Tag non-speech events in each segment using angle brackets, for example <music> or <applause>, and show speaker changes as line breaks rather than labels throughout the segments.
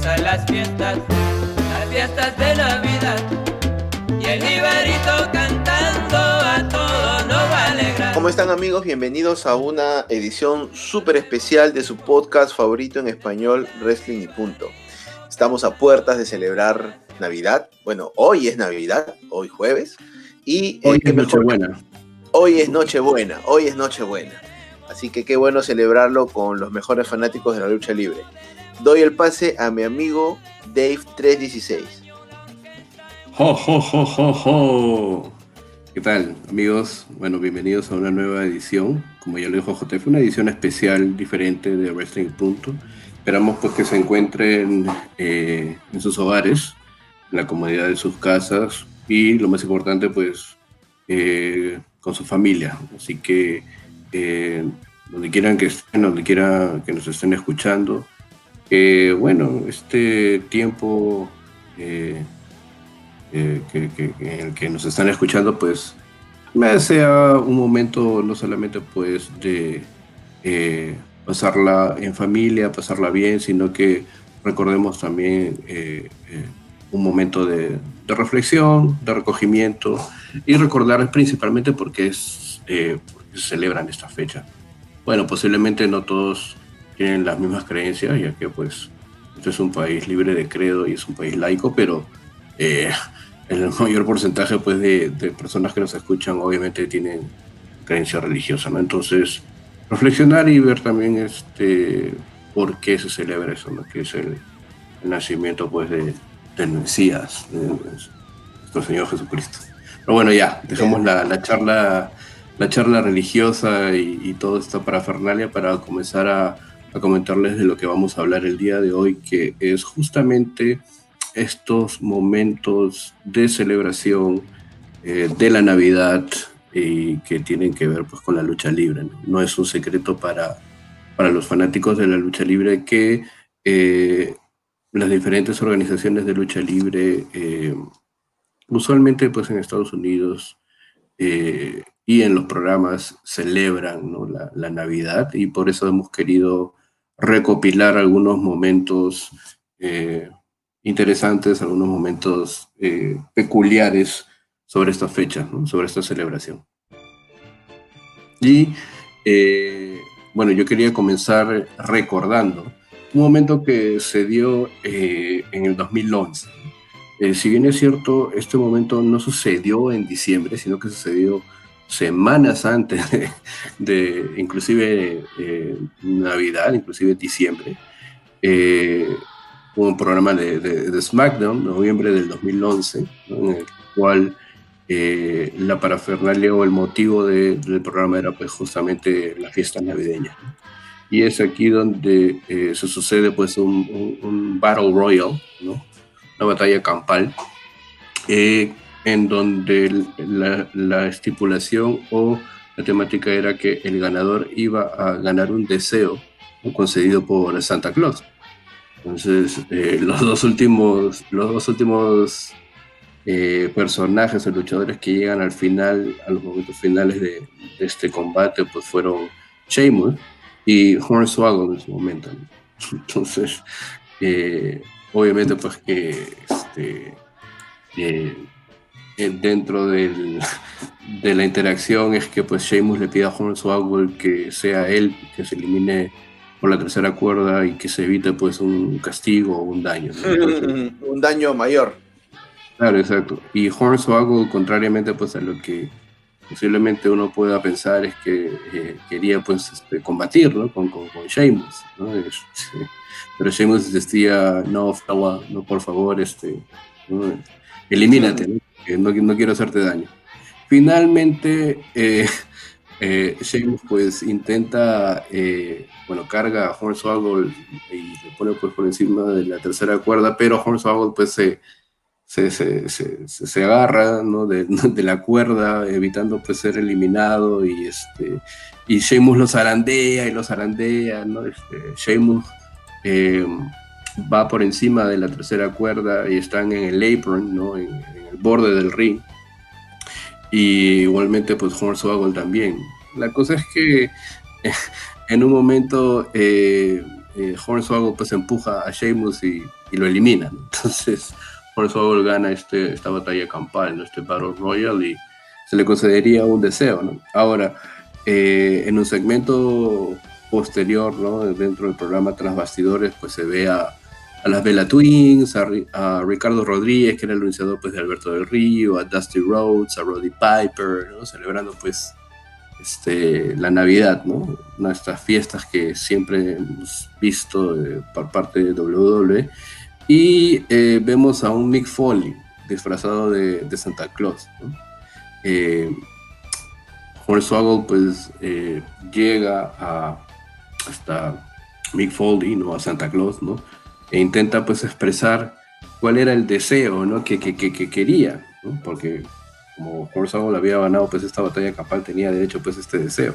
empiezan las fiestas, las fiestas de Navidad. Y el Ibarito cantando a todo no va a alegrar.
¿Cómo están amigos? Bienvenidos a una edición súper especial de su podcast favorito en español, Wrestling y Punto. Estamos a puertas de celebrar Navidad. Bueno, hoy es Navidad, hoy jueves. Y
hoy
eh, qué
es Nochebuena.
Hoy es Nochebuena, hoy es Nochebuena. Así que qué bueno celebrarlo con los mejores fanáticos de la lucha libre. Doy el pase a mi amigo Dave316.
¡Jo, jo, jo, jo, jo! ¿Qué tal, amigos? Bueno, bienvenidos a una nueva edición. Como ya lo dijo JF, una edición especial, diferente de Wrestling Punto. Esperamos pues que se encuentren eh, en sus hogares, en la comodidad de sus casas y lo más importante pues eh, con su familia. Así que eh, donde quieran que estén, donde quiera que nos estén escuchando, bueno, este tiempo eh, eh, que, en el que nos están escuchando, pues me sea un momento no solamente pues de eh, pasarla en familia, pasarla bien, sino que recordemos también un momento de, reflexión, de recogimiento y recordar principalmente porque es porque se celebran esta fecha. Bueno, posiblemente no todos tienen las mismas creencias, ya que pues este es un país libre de credo y es un país laico, pero eh, el mayor porcentaje pues de, de personas que nos escuchan obviamente tienen creencia religiosa, ¿no? Entonces, reflexionar y ver también este por qué se celebra eso, ¿no? Que es el, el nacimiento pues de, del Mesías, de nuestro Señor Jesucristo. Pero bueno, ya, dejamos la, la charla la charla religiosa y, y toda esta parafernalia para comenzar a, a comentarles de lo que vamos a hablar el día de hoy, que es justamente estos momentos de celebración eh, de la Navidad y que tienen que ver pues, con la lucha libre. No, es un secreto para, para los fanáticos de la lucha libre que eh, las diferentes organizaciones de lucha libre, eh, usualmente pues en Estados Unidos, y en los programas celebran ¿no? la Navidad y por eso hemos querido recopilar algunos momentos eh, interesantes, algunos momentos eh, peculiares sobre esta fecha, sobre esta celebración. Y eh, bueno, yo quería comenzar recordando un momento que se dio en el 2011. Eh, si bien es cierto, este momento no sucedió en diciembre, sino que sucedió semanas antes de, inclusive eh, Navidad, inclusive diciembre. Eh, un programa de, de, de SmackDown, noviembre del 2011, ¿no? en el cual eh, la parafernalia o el motivo de, del programa era pues justamente la fiesta navideña. ¿no? Y es aquí donde eh, se sucede pues un Battle Royal, ¿no? una batalla campal, eh, en donde la, la, estipulación o la temática era que el ganador iba a ganar un deseo concedido por Santa Claus. Entonces, eh, <laughs> los dos últimos, los dos últimos eh, personajes o luchadores que llegan al final, a los momentos finales de, este combate, pues fueron Sheamus y Hornswoggle en su momento. <laughs> Entonces, eh, obviamente, pues que este, dentro del, <laughs> de la interacción es que pues Sheamus le pide a Hornswoggle que sea él que se elimine por la tercera cuerda y que se evite pues un castigo o un daño. ¿no?
Entonces, un daño mayor.
Claro, exacto. Y Hornswoggle, contrariamente pues a lo que posiblemente uno pueda pensar es que eh, quería pues este, combatir ¿no? con, con, con Sheamus, ¿no? <laughs> Pero Sheamus decía, no, no, por favor, este, ¿no? elimínate, ¿no? No, quiero hacerte daño. Finalmente, eh, <laughs> eh, pues intenta, eh, bueno, carga a Hornswoggle y le pone pues por encima de la tercera cuerda, pero Hornswoggle pues se, se, se, se, agarra ¿no? de, <laughs> de, la cuerda, evitando pues ser eliminado y este y Sheamus lo zarandea y lo zarandea, ¿no? Este, eh, va por encima de la tercera cuerda y están en el apron, ¿no? El borde del ring. Y igualmente, pues Hornswoggle también. La cosa es que <laughs> en un momento eh, eh, Hornswoggle pues empuja a Sheamus y, lo elimina. Entonces <laughs> Hornswoggle gana este, esta batalla campal, ¿no? este Battle Royal y se le concedería un deseo. ¿no? Ahora, eh, en un segmento posterior, ¿no? dentro del programa Tras Bastidores, pues se ve a, las Bella Twins, a, Ricardo Rodríguez, que era el iniciador pues, de Alberto del Río, a Dusty Rhodes, a Roddy Piper, celebrando pues este, la Navidad, ¿no? Fiestas que siempre hemos visto eh, por parte de WWE. Y eh, vemos a un Mick Foley disfrazado de, Santa Claus. ¿no? Eh, Hornswoggle pues llega a, hasta Mick Foley, ¿no? A Santa Claus, ¿no? E intenta pues expresar cuál era el deseo, ¿no? Que, que, que, quería, ¿no? Porque como Hornswoggle había ganado pues esta batalla capaz tenía derecho pues este deseo.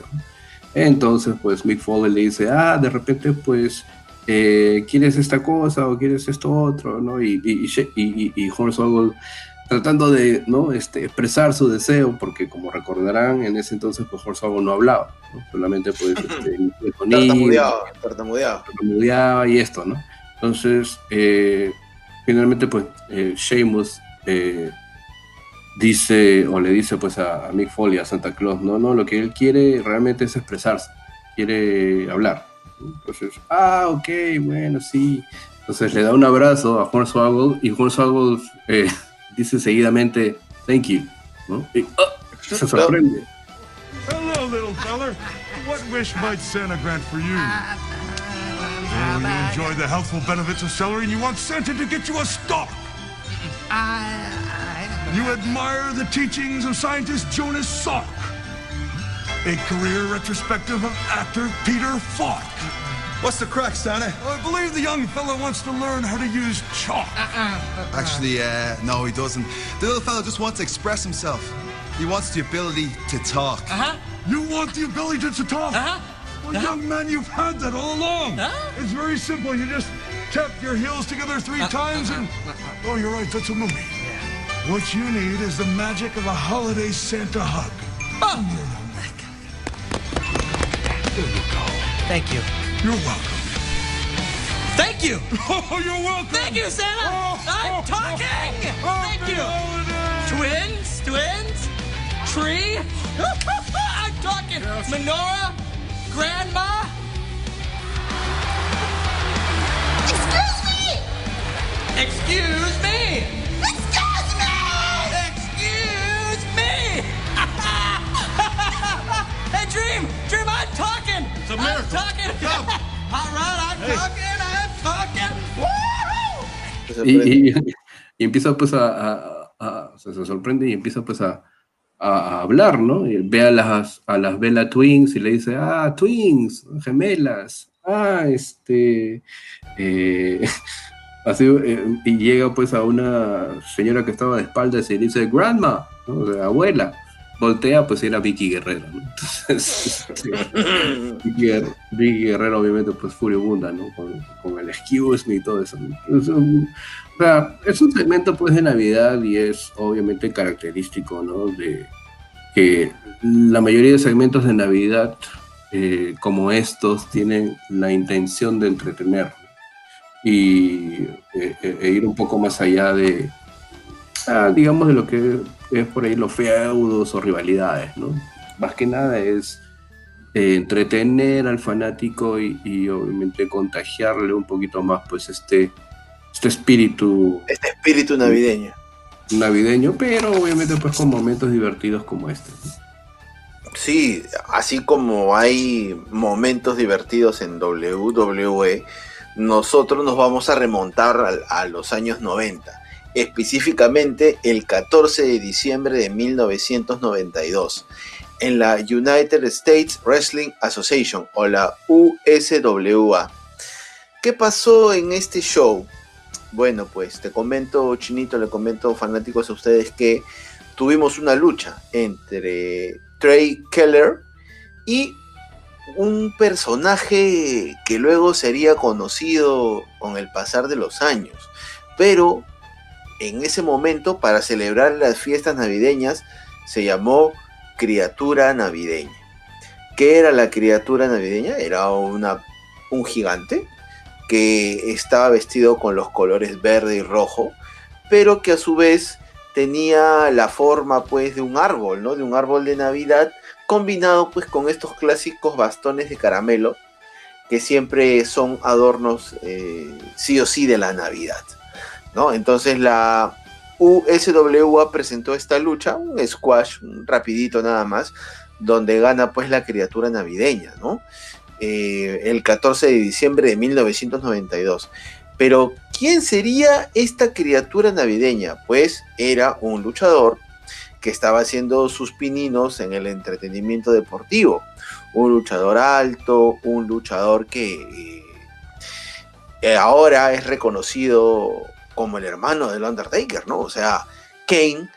Entonces pues Mick Foley le dice, ah, de repente pues eh, quieres esta cosa o quieres esto otro, ¿no? Y, y, y, y Hornswoggle tratando de ¿no? este, expresar su deseo, porque como recordarán, en ese entonces pues Hornswoggle no hablaba, solamente pues <laughs> este,
tartamudeaba, tartamudeaba.
y esto, ¿no? Entonces, eh, finalmente pues eh, Sheamus eh, dice o le dice pues a, Mick Foley, a Santa Claus, no, no, lo que él quiere realmente es expresarse, quiere hablar. Entonces, ah, ok, bueno, sí. Entonces le da un abrazo a Hornswoggle y Hornswoggle eh, <laughs> dice seguidamente, thank you. ¿no? Y, oh, se sorprende.
Hello, little feller. What wish might Santa grant for you? You enjoy the healthful benefits of celery and you want Santa to get you a stalk. <laughs> You admire the teachings of scientist Jonas Salk. A career retrospective of actor Peter Falk. What's the crack, Santa? I believe the young fellow wants to learn how to use chalk.
Uh-uh. Actually, uh, no, he doesn't. The little fellow just wants to express himself. He wants the ability to talk.
Uh-huh. You want the ability to, to talk?
Uh-huh.
Well, young man, you've had that all along.
Uh-huh.
It's very simple. You just tap your heels together three uh-huh. times and... Oh, you're right, that's a movie. Yeah. What you need is the magic of a holiday Santa hug.
Oh.
There you go.
Thank you.
You're welcome.
Thank you. <laughs>
Oh, you're welcome.
Thank you, Santa. Oh, I'm talking. Thank you. Twins, twins, tree. <laughs> I'm talking. Yes. Menorah, grandma. Excuse me. Excuse me. Excuse me. Excuse me. <laughs> hey, Dream, Dream, I'm talking.
It's a miracle.
I'm talking.
Come. <laughs>
All right, I'm hey. talking, I'm talking. Woo!
Y, y, y, empieza pues a, a, a, se sorprende y empieza pues a, a hablar, ¿no? Y ve a las, a las Bella Twins y le dice, ah, Twins, gemelas, ah, este, eh, <laughs> así, eh, y llega pues a una señora que estaba de espaldas y le dice, grandma, ¿no? abuela, voltea, pues era Vicky Guerrero, ¿no? <laughs> Entonces, <laughs> Vicky, Guerrero, obviamente, pues furibunda, ¿no? Con, con, el excuse me y todo eso. Es un, sea, es un segmento, pues, de Navidad y es, obviamente, característico, ¿no? De que la mayoría de segmentos de Navidad, eh, como estos, tienen la intención de entretener y eh, e ir un poco más allá de, ah, digamos, de lo que es por ahí los feudos o rivalidades, ¿no? Más que nada es eh, entretener al fanático y, obviamente contagiarle un poquito más pues este, este espíritu.
Este espíritu navideño.
Navideño, pero obviamente pues con momentos divertidos como este.
Sí, así como hay momentos divertidos en WWE, nosotros nos vamos a remontar a, a los años 90 específicamente el 14 de diciembre de 1992, en la United States Wrestling Association o la USWA. ¿Qué pasó en este show? Bueno, pues te comento, Chinito, le comento fanáticos a ustedes que tuvimos una lucha entre Trey Keller y un personaje que luego sería conocido con el pasar de los años, pero en ese momento, para celebrar las fiestas navideñas, se llamó criatura navideña. ¿Qué era la criatura navideña? Era una, un gigante que estaba vestido con los colores verde y rojo, pero que a su vez tenía la forma pues de un árbol, ¿no? De un árbol de Navidad combinado pues con estos clásicos bastones de caramelo que siempre son adornos eh, sí o sí de la Navidad, ¿no? Entonces la USWA presentó esta lucha, un squash rapidito nada más, donde gana pues la criatura navideña, ¿no? Eh, el 14 de diciembre de 1992. Pero, ¿quién sería esta criatura navideña? Pues era un luchador que estaba haciendo sus pininos en el entretenimiento deportivo. Un luchador alto, un luchador que eh, ahora es reconocido como el hermano del Undertaker, ¿no? O sea, Kane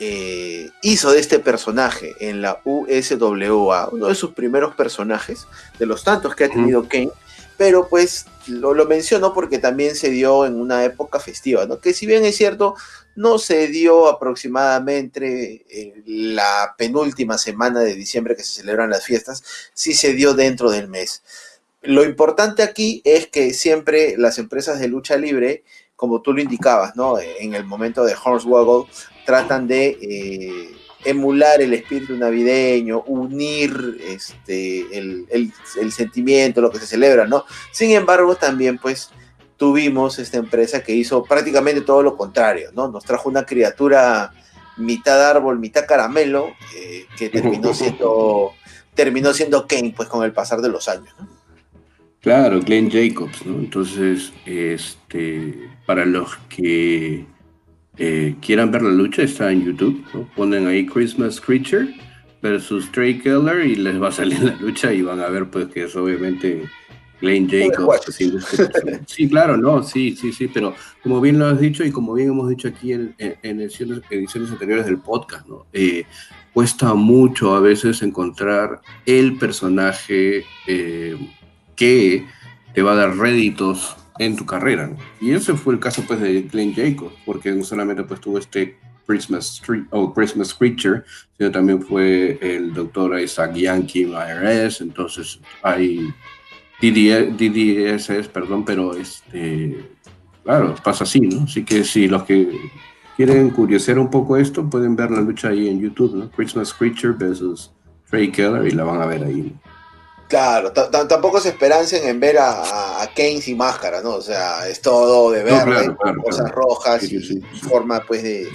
eh, hizo de este personaje en la USWA, uno de sus primeros personajes, de los tantos que ha tenido Kane, pero pues lo, lo, menciono porque también se dio en una época festiva, ¿no? Que si bien es cierto, no se dio aproximadamente en la penúltima semana de diciembre que se celebran las fiestas, sí se dio dentro del mes. Lo importante aquí es que siempre las empresas de lucha libre, como tú lo indicabas, ¿no? En el momento de Hornswoggle, tratan de eh, emular el espíritu navideño, unir este, el, el, el, sentimiento, lo que se celebra, ¿no? Sin embargo, también pues tuvimos esta empresa que hizo prácticamente todo lo contrario, ¿no? Nos trajo una criatura mitad árbol, mitad caramelo, eh, que <laughs> terminó siendo, terminó siendo Kane, pues con el pasar de los años, ¿no?
Claro, Glenn Jacobs, ¿no? Entonces, este, para los que eh, quieran ver la lucha, está en YouTube, ¿no? Ponen ahí Christmas Creature versus Trey Keller y les va a salir la lucha y van a ver pues que es obviamente Glenn Jacobs. <laughs> Sí, claro, no, sí, sí, sí, pero como bien lo has dicho y como bien hemos dicho aquí en, en ediciones, ediciones, anteriores del podcast, ¿no? Eh, cuesta mucho a veces encontrar el personaje eh, que te va a dar réditos en tu carrera. ¿no? Y ese fue el caso pues de Glenn Jacobs, porque no solamente pues tuvo este Christmas Street o Christmas Creature, sino también fue el doctor Isaac Yankee IRS, entonces hay DDS, perdón, pero este, claro, pasa así, ¿no? Así que si los que quieren curiosear un poco esto, pueden ver la lucha ahí en YouTube, ¿no? Christmas Creature versus Trey Keller y la van a ver ahí.
Claro, tampoco se esperancen en ver a, a, Kane sin máscara, ¿no? O sea, es todo de verde, no, claro, claro, cosas claro. rojas sí, sí, y, forma pues de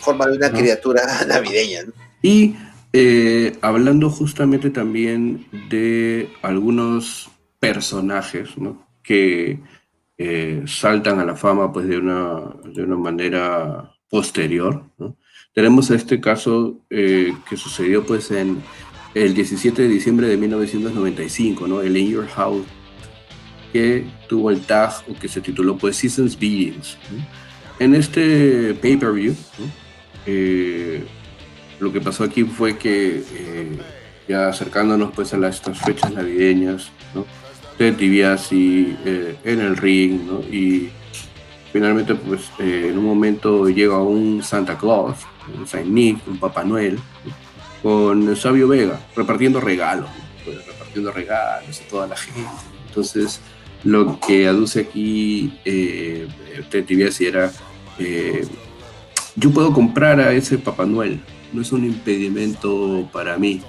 forma de una ¿no? criatura <laughs> navideña. ¿no?
Y eh, hablando justamente también de algunos personajes ¿no? que eh, saltan a la fama pues de una, de una manera posterior. ¿no? Tenemos este caso eh, que sucedió pues en el 17 de diciembre de 1995, ¿no? el In Your House, que tuvo el tag o que se tituló pues Seasons Begins. ¿no? En este pay-per-view, ¿no? eh, lo que pasó aquí fue que eh, ya acercándonos pues a las, estas fechas navideñas, ¿no? Ted DiBiase eh, en el ring, ¿no? Y finalmente, pues, eh, en un momento llega un Santa Claus, un Saint Nick, un Papá Noel, ¿no? Con Sabio Vega, repartiendo regalos, pues, repartiendo regalos a toda la gente. Entonces, lo que aduce aquí eh, Ted DiBiase era, eh, yo puedo comprar a ese Papá Noel, no es un impedimento para mí,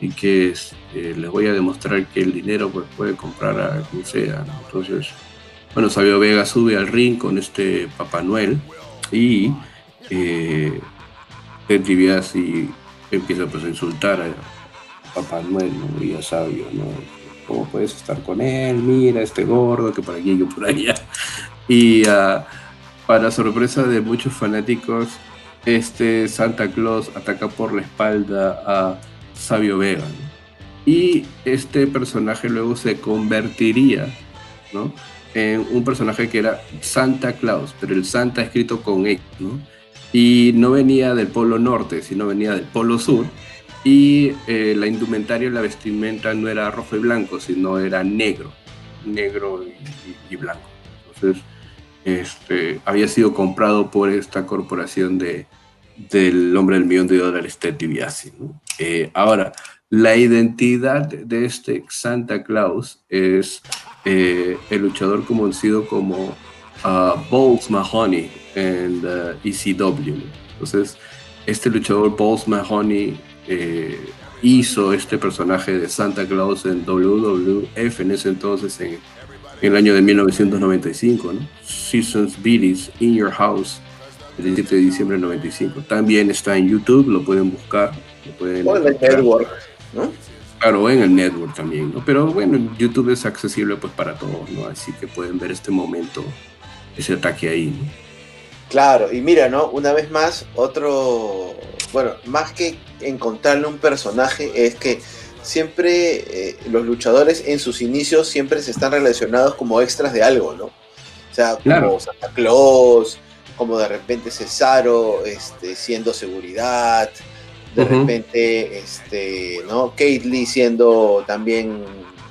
y que eh, les voy a demostrar que el dinero pues, puede comprar a quien sea. Entonces, bueno, Sabio Vega sube al ring con este Papá Noel y eh, Ted empieza pues, a insultar a Papá Noel ¿no? y a Sabio, ¿no? ¿Cómo puedes estar con él? Mira, este gordo que por aquí, que por allá. Y uh, para sorpresa de muchos fanáticos, este Santa Claus ataca por la espalda a Sabio Vega. ¿no? Y este personaje luego se convertiría ¿no? en un personaje que era Santa Claus, pero el Santa escrito con X, ¿no? Y no venía del Polo Norte, sino venía del Polo Sur. Y eh, la indumentaria, la vestimenta no era rojo y blanco, sino era negro, negro y, y, y blanco. Entonces, este, había sido comprado por esta corporación de, del hombre del millón de dólares, Ted DiBiase. ¿no? Eh, ahora, la identidad de este Santa Claus es eh, el luchador conocido como uh, Mahoney en ECW. Entonces, este luchador Balls Mahoney eh, hizo este personaje de Santa Claus en WWF en ese entonces, en, el año de 1995, ¿no? Seasons Billy's In Your House, el 17 de diciembre del 95. También está en YouTube, lo pueden buscar. Lo pueden
o en el network, ¿no?
Claro, en el network también, ¿no? Pero bueno, YouTube es accesible pues para todos, ¿no? Así que pueden ver este momento, ese ataque ahí, ¿no?
Claro, y mira, ¿no? Una vez más, otro, bueno, más que encontrarle un personaje, es que siempre eh, los luchadores en sus inicios siempre se están relacionados como extras de algo, ¿no? O sea, como Santa Claus, como de repente Cesaro, este, siendo seguridad, de repente, este, ¿no? Kate Lee siendo también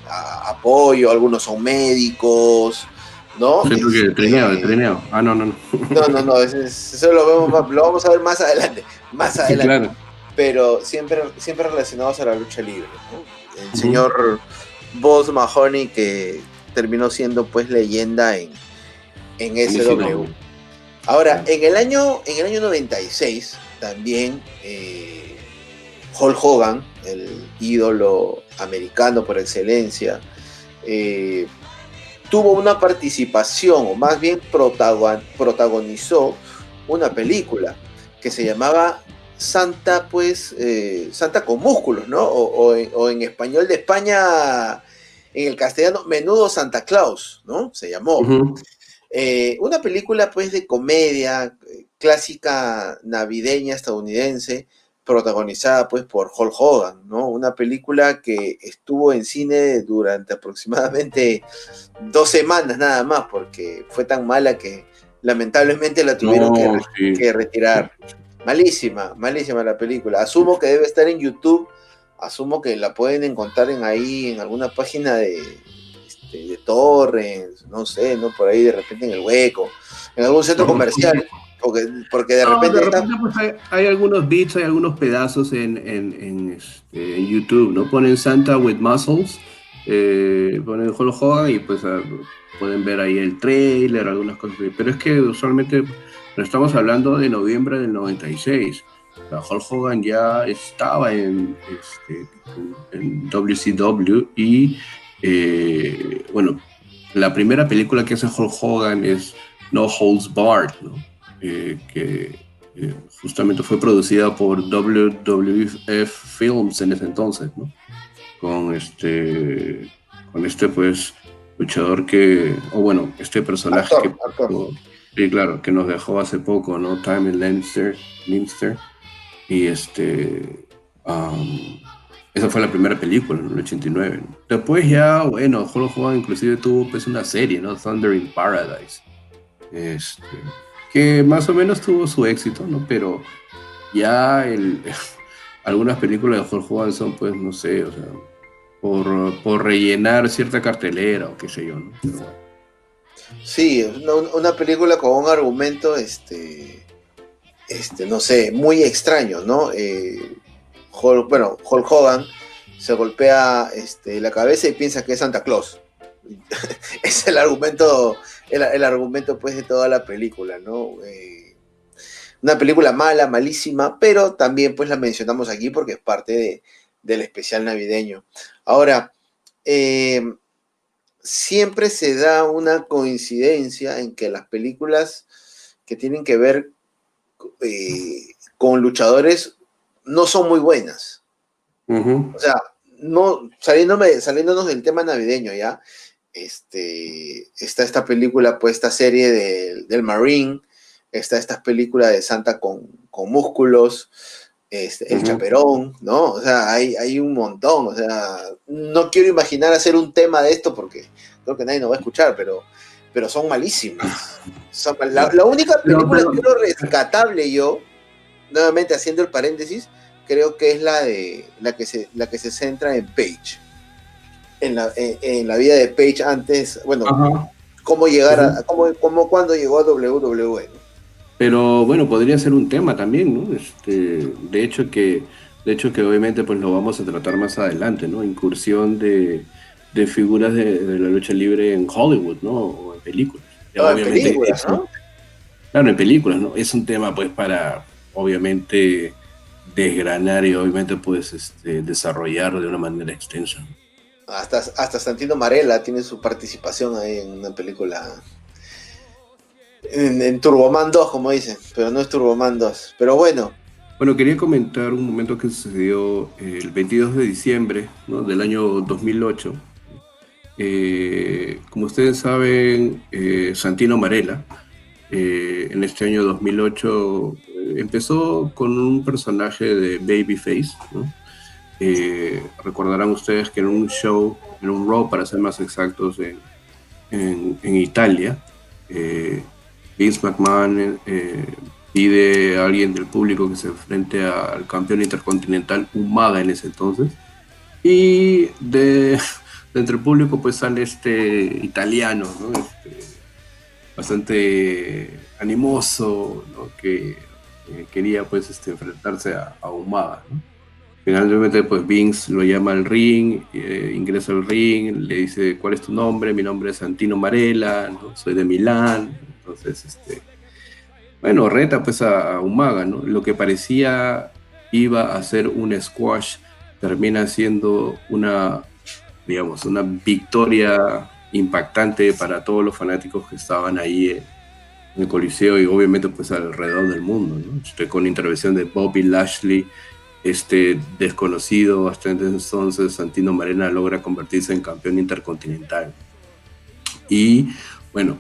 apoyo, algunos son médicos, ¿no?
Sí, porque este, trineo, Ah, no, no, no. <laughs>
No, no, no, eso, lo, vemos, lo vamos a ver más adelante, más adelante. Pero siempre, siempre relacionados a la lucha libre, El señor Boss Mahoney que terminó siendo pues leyenda en, en SW. Ahora, en el año, en el año 96, también eh, Hulk Hogan, el ídolo americano por excelencia, eh, tuvo una participación, o más bien protagonizó una película que se llamaba Santa, pues, eh, Santa con músculos, ¿no? O, en, español de España, en el castellano, Menudo Santa Claus, ¿no? Se llamó. Eh, una película, pues, de comedia eh, clásica navideña estadounidense, protagonizada pues por Hulk Hogan, ¿no? Una película que estuvo en cine durante aproximadamente dos semanas nada más, porque fue tan mala que lamentablemente la tuvieron que, retirar. Malísima, malísima la película. Asumo que debe estar en YouTube, asumo que la pueden encontrar en ahí, en alguna página de, este, de Torrens, no sé, ¿no? Por ahí de repente en el hueco, en algún centro comercial. Porque, porque de repente.
pues hay, algunos beats, hay algunos pedazos en, en, este, en, YouTube, ¿no? Ponen Santa with Muscles, eh, ponen Hulk Hogan y pues ah, pueden ver ahí el trailer, algunas cosas. Pero es que usualmente no estamos hablando de noviembre del 96. O Hulk Hogan ya estaba en, este, en WCW y, eh, bueno, la primera película que hace Hulk Hogan es No Holds Barred, ¿no? Eh, que eh, justamente fue producida por WWF Films en ese entonces, ¿no? Con este, con este pues luchador que, o bueno, este personaje que, Sí, claro, que nos dejó hace poco, ¿no? Time Leinster, Leinster y este, esa fue la primera película, en el 89. Después ya, bueno, Hulk Hogan inclusive tuvo pues una serie, ¿no? Thunder in Paradise. Este, que más o menos tuvo su éxito, ¿no? Pero ya el, <laughs> algunas películas de Hulk Hogan son, pues, no sé, o sea, por, rellenar cierta cartelera o qué sé yo, ¿no?
Sí, una, película con un argumento, este, este, no sé, muy extraño, ¿no? Eh, bueno, Hulk Hogan se golpea este, la cabeza y piensa que es Santa Claus. <laughs> es el argumento el, argumento pues de toda la película, ¿no? Eh, una película mala, malísima, pero también pues la mencionamos aquí porque es parte del especial navideño. Ahora, eh, siempre se da una coincidencia en que las películas que tienen que ver eh, con luchadores no son muy buenas. O sea, no, saliéndonos del tema navideño, ¿ya? Este, está esta película, pues esta serie del Marine, está esta película de Santa con, músculos, este, El Chaperón, ¿no? O sea, hay, hay un montón, o sea, no quiero imaginar hacer un tema de esto porque creo que nadie nos va a escuchar, pero, pero son malísimas. la, única película que creo rescatable yo, nuevamente haciendo el paréntesis, creo que es la de la que se, la que se centra en Page en la, en, la vida de Page antes, bueno, cómo llegar a, cómo, cómo, cuando llegó a WWE.
Pero bueno, podría ser un tema también, ¿no? Este, de hecho que, de hecho que obviamente pues lo vamos a tratar más adelante, ¿no? Incursión de, de figuras de, la lucha libre en Hollywood, ¿no? O en películas.
Ah, en películas, ¿no?
Claro, en películas, ¿no? Es un tema, pues, para, obviamente, desgranar y, obviamente, pues, este, desarrollar de una manera extensa.
Hasta, hasta Santino Marella tiene su participación ahí en una película. En, Turboman 2, como dicen, pero no es Turboman 2. Pero bueno,
bueno, quería comentar un momento que sucedió el 22 de diciembre del año 2008. Eh, como ustedes saben, eh, Santino Marella, eh, en este año 2008, empezó con un personaje de Babyface. Recordarán ustedes que en un show, en un Raw, para ser más exactos, en, en Italia, Vince McMahon pide a alguien del público que se enfrente al campeón intercontinental Umaga en ese entonces. Y de, entre el público pues sale este italiano, este, bastante animoso, que quería pues este, enfrentarse a, a Umaga. Finalmente pues Vince lo llama al ring, eh, ingresa al ring, le dice cuál es tu nombre, mi nombre es Santino Marella, soy de Milán, entonces este, bueno, reta pues a, Umaga, ¿no? Lo que parecía iba a ser un squash termina siendo una, digamos, una victoria impactante para todos los fanáticos que estaban ahí en el Coliseo y obviamente pues alrededor del mundo, ¿no? Con intervención de Bobby Lashley, este desconocido hasta entonces, Santino Marena logra convertirse en campeón intercontinental. Y bueno,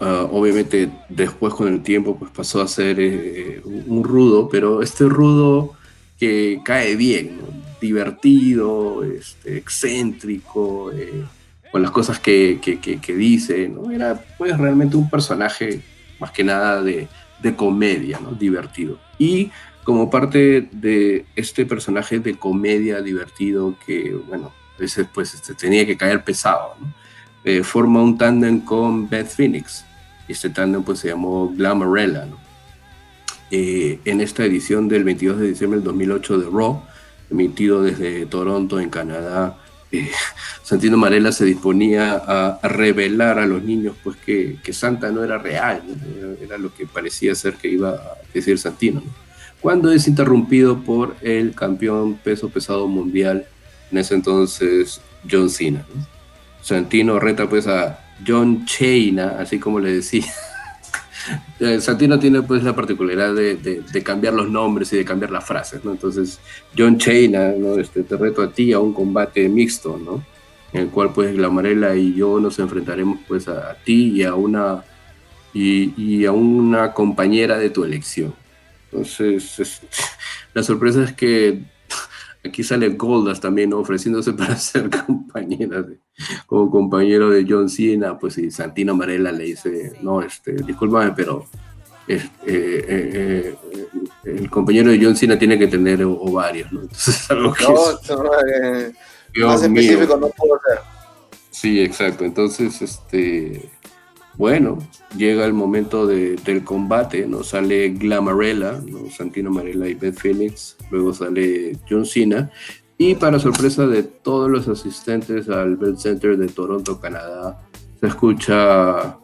Ah, obviamente después con el tiempo pues pasó a ser eh, un rudo, pero este rudo que cae bien, divertido, este, excéntrico, eh, con las cosas que, que, dice, ¿no? era pues realmente un personaje más que nada de, de comedia, ¿no? divertido. Y como parte de este personaje de comedia divertido que, bueno, a veces pues este, tenía que caer pesado, ¿no? Eh, forma un tándem con Beth Phoenix. Y este tándem pues se llamó Glamarella. Eh, en esta edición del 22 de diciembre del 2008 de Raw, emitido desde Toronto, en Canadá, eh, <laughs> Santino Marella se disponía a, revelar a los niños pues que, Santa no era real, Era, lo que parecía ser que iba a decir Santino. Cuando es interrumpido por el campeón peso pesado mundial, en ese entonces John Cena. Santino reta pues a John Chaina, así como le decía. <laughs> Eh, Santino tiene pues la particularidad de, cambiar los nombres y de cambiar las frases. Entonces, John Chaina, ¿no? Este, te reto a ti a un combate mixto, ¿no? En el cual pues Glamarela y yo nos enfrentaremos pues a, ti y a una y, a una compañera de tu elección. Entonces, <laughs> la sorpresa es que <laughs> Aquí sale Goldas también ofreciéndose <laughs> para ser compañera como compañero de John Cena, pues y Santino Marella le dice, no, este, discúlpame, pero eh, eh, eh, el compañero de John Cena tiene que tener ovarios, ¿no? Entonces algo que
no, más específico no puedo ser.
Sí, exacto. Entonces, este, bueno, llega el momento del combate, ¿no? Sale Glamarella, ¿no? Santino Marella y Beth Phoenix, luego sale John Cena, y para sorpresa de todos los asistentes al Bell Center de Toronto, Canadá, se escucha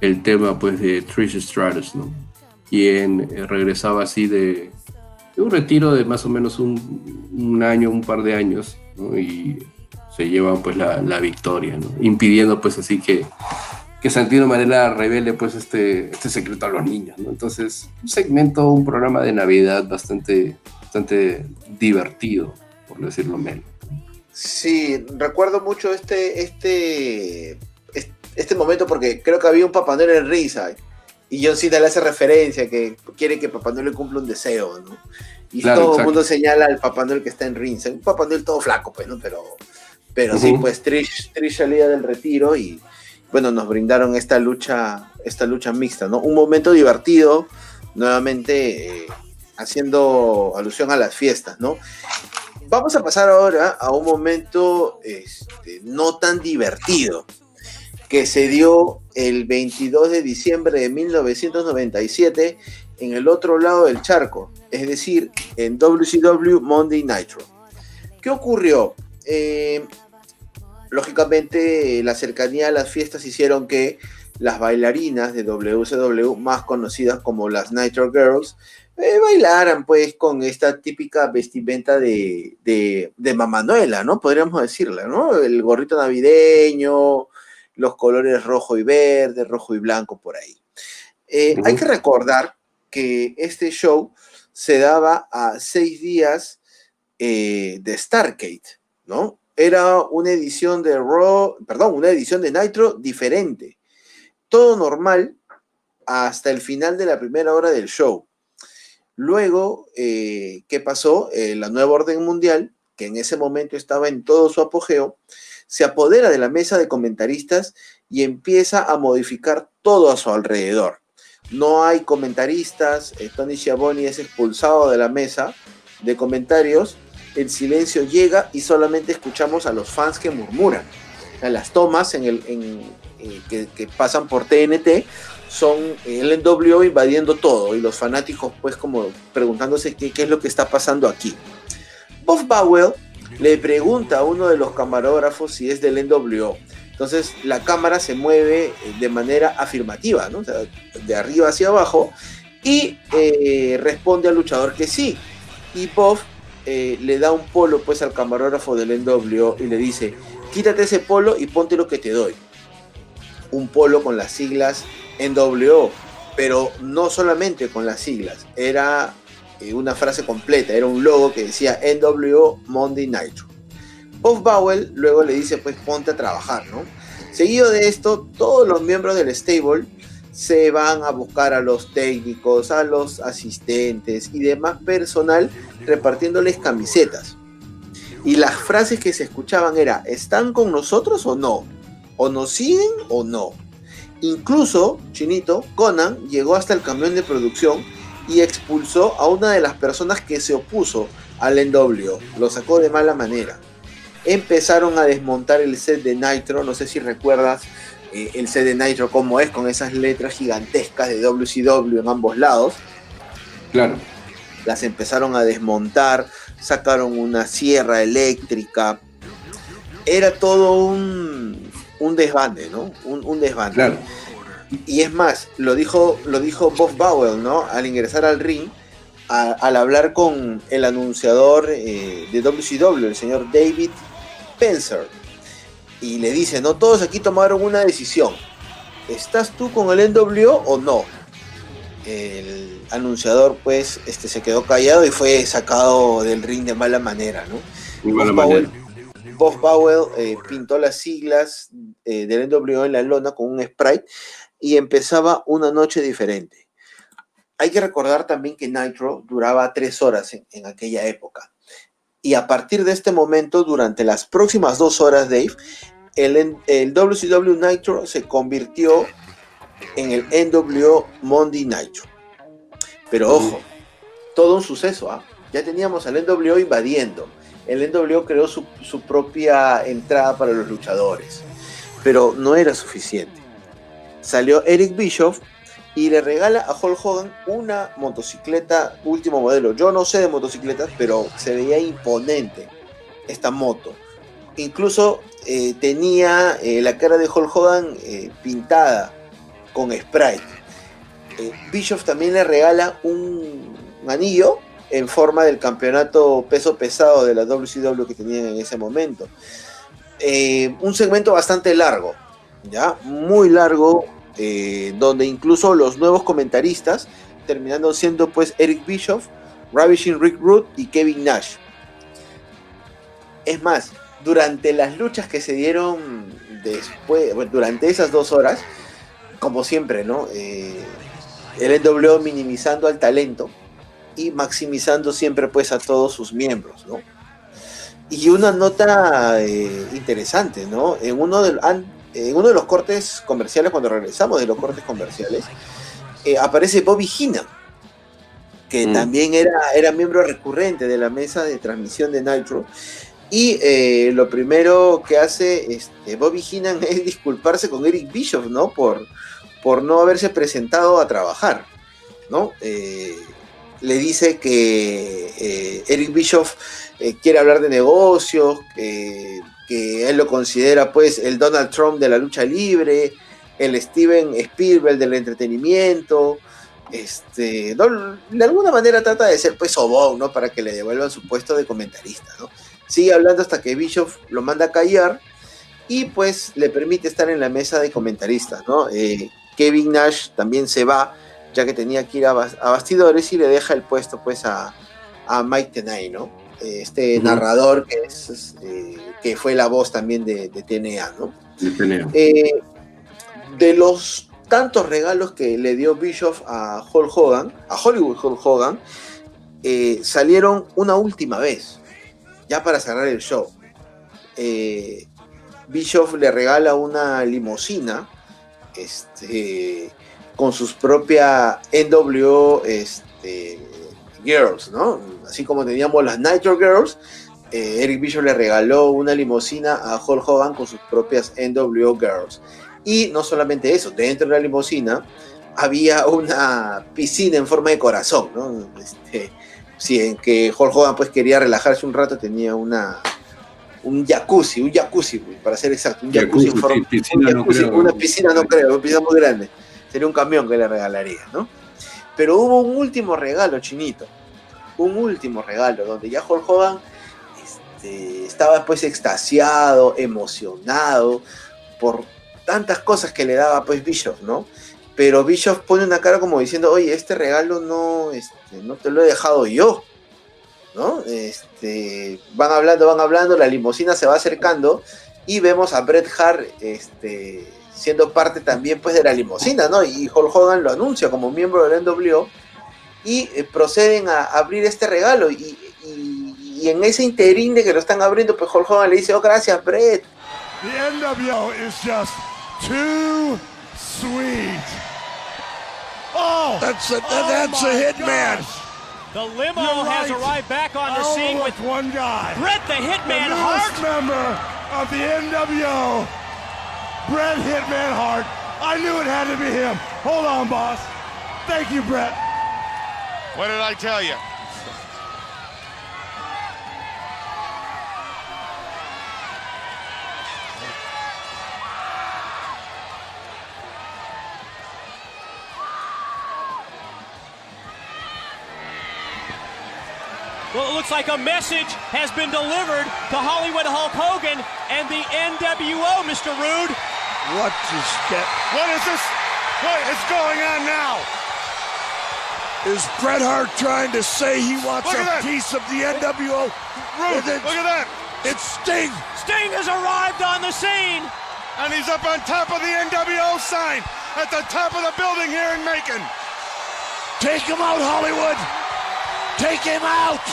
el tema pues de Trish Stratus, ¿no? Quien eh, regresaba así de, un retiro de más o menos un, año, un par de años. Y se lleva pues la, la victoria, ¿no? Impidiendo pues así que que Santino Marela revele pues este, este secreto a los niños, ¿no? Entonces, un segmento, un programa de Navidad bastante, bastante divertido, por decirlo menos.
Sí, recuerdo mucho este, este, este momento porque creo que había un Papá Noel en risa y John Cena le hace referencia que quiere que Papá Noel cumpla un deseo, ¿no? Y todo el mundo señala al Papá Noel que está en risa, un Papá Noel todo flaco, pues, ¿no? Pero, pero sí, pues Trish, Trish salía del retiro y bueno, nos brindaron esta lucha, esta lucha mixta, ¿no? Un momento divertido, nuevamente eh, haciendo alusión a las fiestas, ¿no? Vamos a pasar ahora a un momento este, no tan divertido que se dio el 22 de diciembre de 1997 en el otro lado del charco, es decir, en WCW Monday Nitro. ¿Qué ocurrió? Eh, lógicamente la cercanía a las fiestas hicieron que las bailarinas de WCW, más conocidas como las Nitro Girls, eh, bailaran pues con esta típica vestimenta de, de, de Mamanuela, ¿no? Podríamos decirla, ¿no? El gorrito navideño, los colores rojo y verde, rojo y blanco por ahí. Eh, hay que recordar que este show se daba a seis días eh, de Stargate, ¿no? Era una edición de Raw, perdón, una edición de Nitro diferente. Todo normal hasta el final de la primera hora del show. Luego, eh, ¿qué pasó? la nueva orden mundial, que en ese momento estaba en todo su apogeo, se apodera de la mesa de comentaristas y empieza a modificar todo a su alrededor. No hay comentaristas, eh, Tony Schiavone es expulsado de la mesa de comentarios, el silencio llega y solamente escuchamos a los fans que murmuran. las tomas en el, eh, que, pasan por TNT son el NWO invadiendo todo y los fanáticos pues como preguntándose qué, es lo que está pasando aquí. Bob Bowell le pregunta a uno de los camarógrafos si es del NWO. Entonces la cámara se mueve eh, de manera afirmativa, ¿no? de arriba hacia abajo, y eh, responde al luchador que sí. Y Bob eh, le da un polo pues al camarógrafo del NWO y le dice, quítate ese polo y ponte lo que te doy. Un polo con las siglas NWO, pero no solamente con las siglas, era una frase completa, era un logo que decía NWO Monday Nitro. Bob Bowell luego le dice, pues ponte a trabajar, ¿no? Seguido de esto, todos los miembros del stable se van a buscar a los técnicos, a los asistentes y demás personal repartiéndoles camisetas. Y las frases que se escuchaban era, ¿están con nosotros o no? ¿O nos siguen o no? Incluso, Chinito, Conan llegó hasta el camión de producción y expulsó a una de las personas que se opuso al NW. Lo sacó de mala manera empezaron a desmontar el set de Nitro, no sé si recuerdas eh, el set de Nitro como es, con esas letras gigantescas de WCW en ambos lados.
Claro.
Las empezaron a desmontar, sacaron una sierra eléctrica. Era todo un, un desbande, ¿no? Un, un desbande.
Claro.
Y es más, lo dijo, lo dijo Bob Bowell, ¿no? Al ingresar al ring, al hablar con el anunciador eh, de WCW, el señor David Spencer y le dice, no, todos aquí tomaron una decisión. ¿Estás tú con el NWO o no? El anunciador pues este, se quedó callado y fue sacado del ring de mala manera, ¿no? Bob Powell, eh, pintó las siglas eh, del NWO en la lona con un sprite y empezaba una noche diferente. Hay que recordar también que Nitro duraba tres horas en aquella época. Y a partir de este momento, durante las próximas dos horas, Dave, el, el WCW Nitro se convirtió en el NWO Monday Nitro. Pero ojo, todo un suceso, ¿ah? Ya teníamos al NWO invadiendo. El NWO creó su, su propia entrada para los luchadores. Pero no era suficiente. Salió Eric Bischoff y le regala a Hulk Hogan una motocicleta último modelo. Yo no sé de motocicletas, pero se veía imponente esta moto. Incluso eh, tenía eh, la cara de Hulk Hogan eh, pintada con sprite. Bischoff también le regala un anillo en forma del campeonato peso pesado de la WCW que tenían en ese momento. un segmento bastante largo, ya muy largo, donde incluso los nuevos comentaristas terminando siendo pues Eric Bischoff, Ravishing Rick Root y Kevin Nash. Es más, durante las luchas que se dieron después, durante esas dos horas, como siempre, ¿no? Eh, el NWO minimizando al talento y maximizando siempre pues a todos sus miembros, ¿no? Y una nota eh, interesante, ¿no? En uno de, en uno de los cortes comerciales, cuando regresamos de los cortes comerciales, eh, aparece Bobby Heenan, que mm. también era, era miembro recurrente de la mesa de transmisión de Nitro. Y eh, lo primero que hace este, Bobby Heenan <laughs> es disculparse con Eric Bischoff, ¿no? Por, por no haberse presentado a trabajar, ¿no? Eh, le dice que Eric Bischoff quiere hablar de negocios, que él lo considera pues el Donald Trump de la lucha libre, el Steven Spielberg del entretenimiento, este, de alguna manera trata de ser pues sobón, ¿no? Para que le devuelvan su puesto de comentarista, ¿no? Sigue hablando hasta que Bischoff lo manda a callar y pues le permite estar en la mesa de comentaristas, ¿no? Eh, Kevin Nash también se va, ya que tenía que ir a, bastidores y le deja el puesto pues a, Mike Tenay, ¿no? Este narrador que, es, eh, que fue la voz también de, TNA, ¿no? Eh, de los tantos regalos que le dio Bischoff a Hulk Hogan, a Hollywood Hulk Hogan, eh, salieron una última vez, ya para cerrar el show. Eh, Bischoff le regala una limusina este, con sus propias NWO este, Girls, ¿no? Así como teníamos las Nitro Girls, eh, Eric Bischoff le regaló una limusina a Hulk Hogan con sus propias NWO Girls. Y no solamente eso, dentro de la limusina había una piscina en forma de corazón, ¿no? Este, si en que Hulk Hogan pues quería relajarse un rato, tenía una un jacuzzi, un jacuzzi, para ser exacto, un jacuzzi, piscina no creo, una piscina no creo, una piscina muy grande. Sería un camión que le regalaría, ¿no? Pero hubo un último regalo, chinito. Un último regalo, donde ya Hulk Hogan este, estaba pues extasiado, emocionado por tantas cosas que le daba pues Bischoff, ¿no? Pero Bischoff pone una cara como diciendo, oye, este regalo no, este, no te lo he dejado yo, ¿no? Este, van hablando, van hablando, la limusina se va acercando y vemos a Bret Hart este, siendo parte también pues de la limusina, ¿no? Y Hulk Hogan lo anuncia como miembro del NWO y eh, proceden a abrir este regalo y, y, en ese interín de que lo están abriendo, pues Hulk Hogan le dice, oh, gracias, Bret.
The NWO is just too sweet. Oh, that's a, oh that's a hitman.
The limo right. has arrived back on the scene with
one guy.
Bret the Hitman
the
Hart.
member of the NWO, Bret Hitman Hart. I knew it had to be him. Hold on, boss. Thank you, Bret.
What did I tell you?
Well, it looks like a message has been delivered to Hollywood Hulk Hogan and the NWO, Mr. Rude.
What is that?
What is this? What is going on now?
Is Bret Hart trying to say he wants a that. piece of the NWO?
Rude, look at that.
It's Sting.
Sting has arrived on the scene.
And he's up on top of the NWO sign at the top of the building here in Macon.
Take him out, Hollywood. Take him out.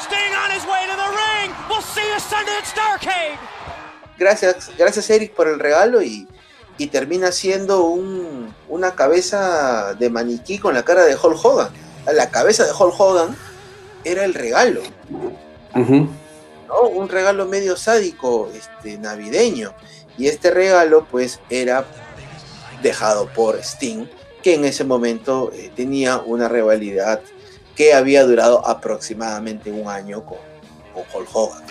Sting on his way to the ring. We'll see you Sunday at Starcade.
Gracias, gracias Eric por el regalo y, y termina siendo un, una cabeza de maniquí con la cara de Hulk Hogan. La cabeza de Hulk Hogan era el regalo. ¿no? Un regalo medio sádico, este, navideño. Y este regalo, pues, era dejado por Sting, que en ese momento eh, tenía una rivalidad que había durado aproximadamente un año con, con Hulk Hogan.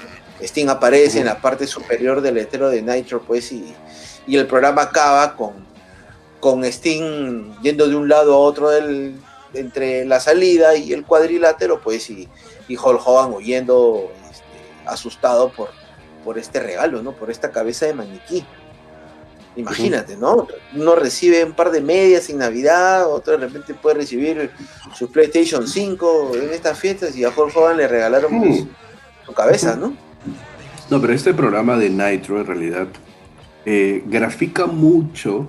Sting aparece en la parte superior del letrero de Nitro, pues, y, y el programa acaba con, con Sting yendo de un lado a otro del, entre la salida y el cuadrilátero, pues, y, y Hulk Hogan huyendo este, asustado por, por este regalo, ¿no? Por esta cabeza de maniquí. Imagínate, ¿no? Uno recibe un par de medias en Navidad, otro de repente puede recibir su PlayStation 5 en estas fiestas y a Hulk Hogan le regalaron pues, su cabeza, ¿no?
No, pero este programa de Nitro en realidad eh, grafica mucho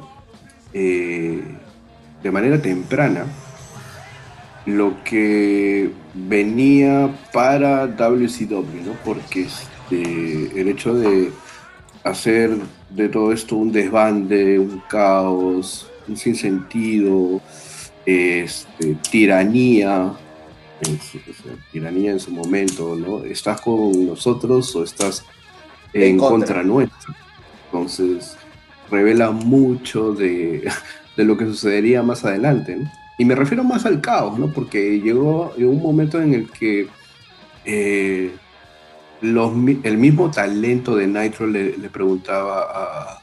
eh, de manera temprana lo que venía para WCW, ¿no? Porque este, el hecho de hacer de todo esto un desbande, un caos, un sinsentido, este, tiranía, tiranía en su momento, ¿no? ¿Estás con nosotros o estás en, contra. nuestra? Entonces, revela mucho de, <laughs> lo que sucedería más adelante, Y me refiero más al caos, ¿no? Porque llegó, un momento en el que eh, los, el mismo talento de Nitro le, le preguntaba a,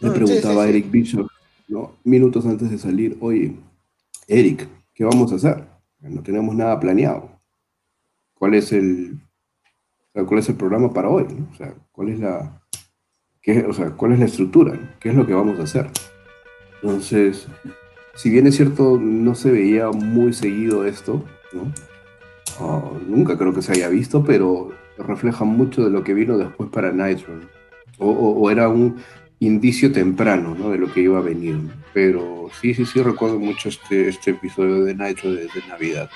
le
sí,
preguntaba
sí,
a. Eric Bishop, ¿no? minutos antes de salir, oye, Eric, ¿qué vamos a hacer? No tenemos nada planeado. ¿Cuál es el, cuál es el programa para hoy? no? O sea, ¿cuál es la, qué- o sea, cuál es la estructura? ¿Qué es lo que vamos a hacer? Entonces, si bien es cierto, no se veía muy seguido esto, ¿no? Ah, nunca creo que se haya visto, pero refleja mucho de lo que vino después para Nitro. ¿no? O, o- era un indicio temprano ¿no? de lo que iba a venir. Pero sí, sí, sí recuerdo mucho este, este episodio de Nitro de, de Navidad.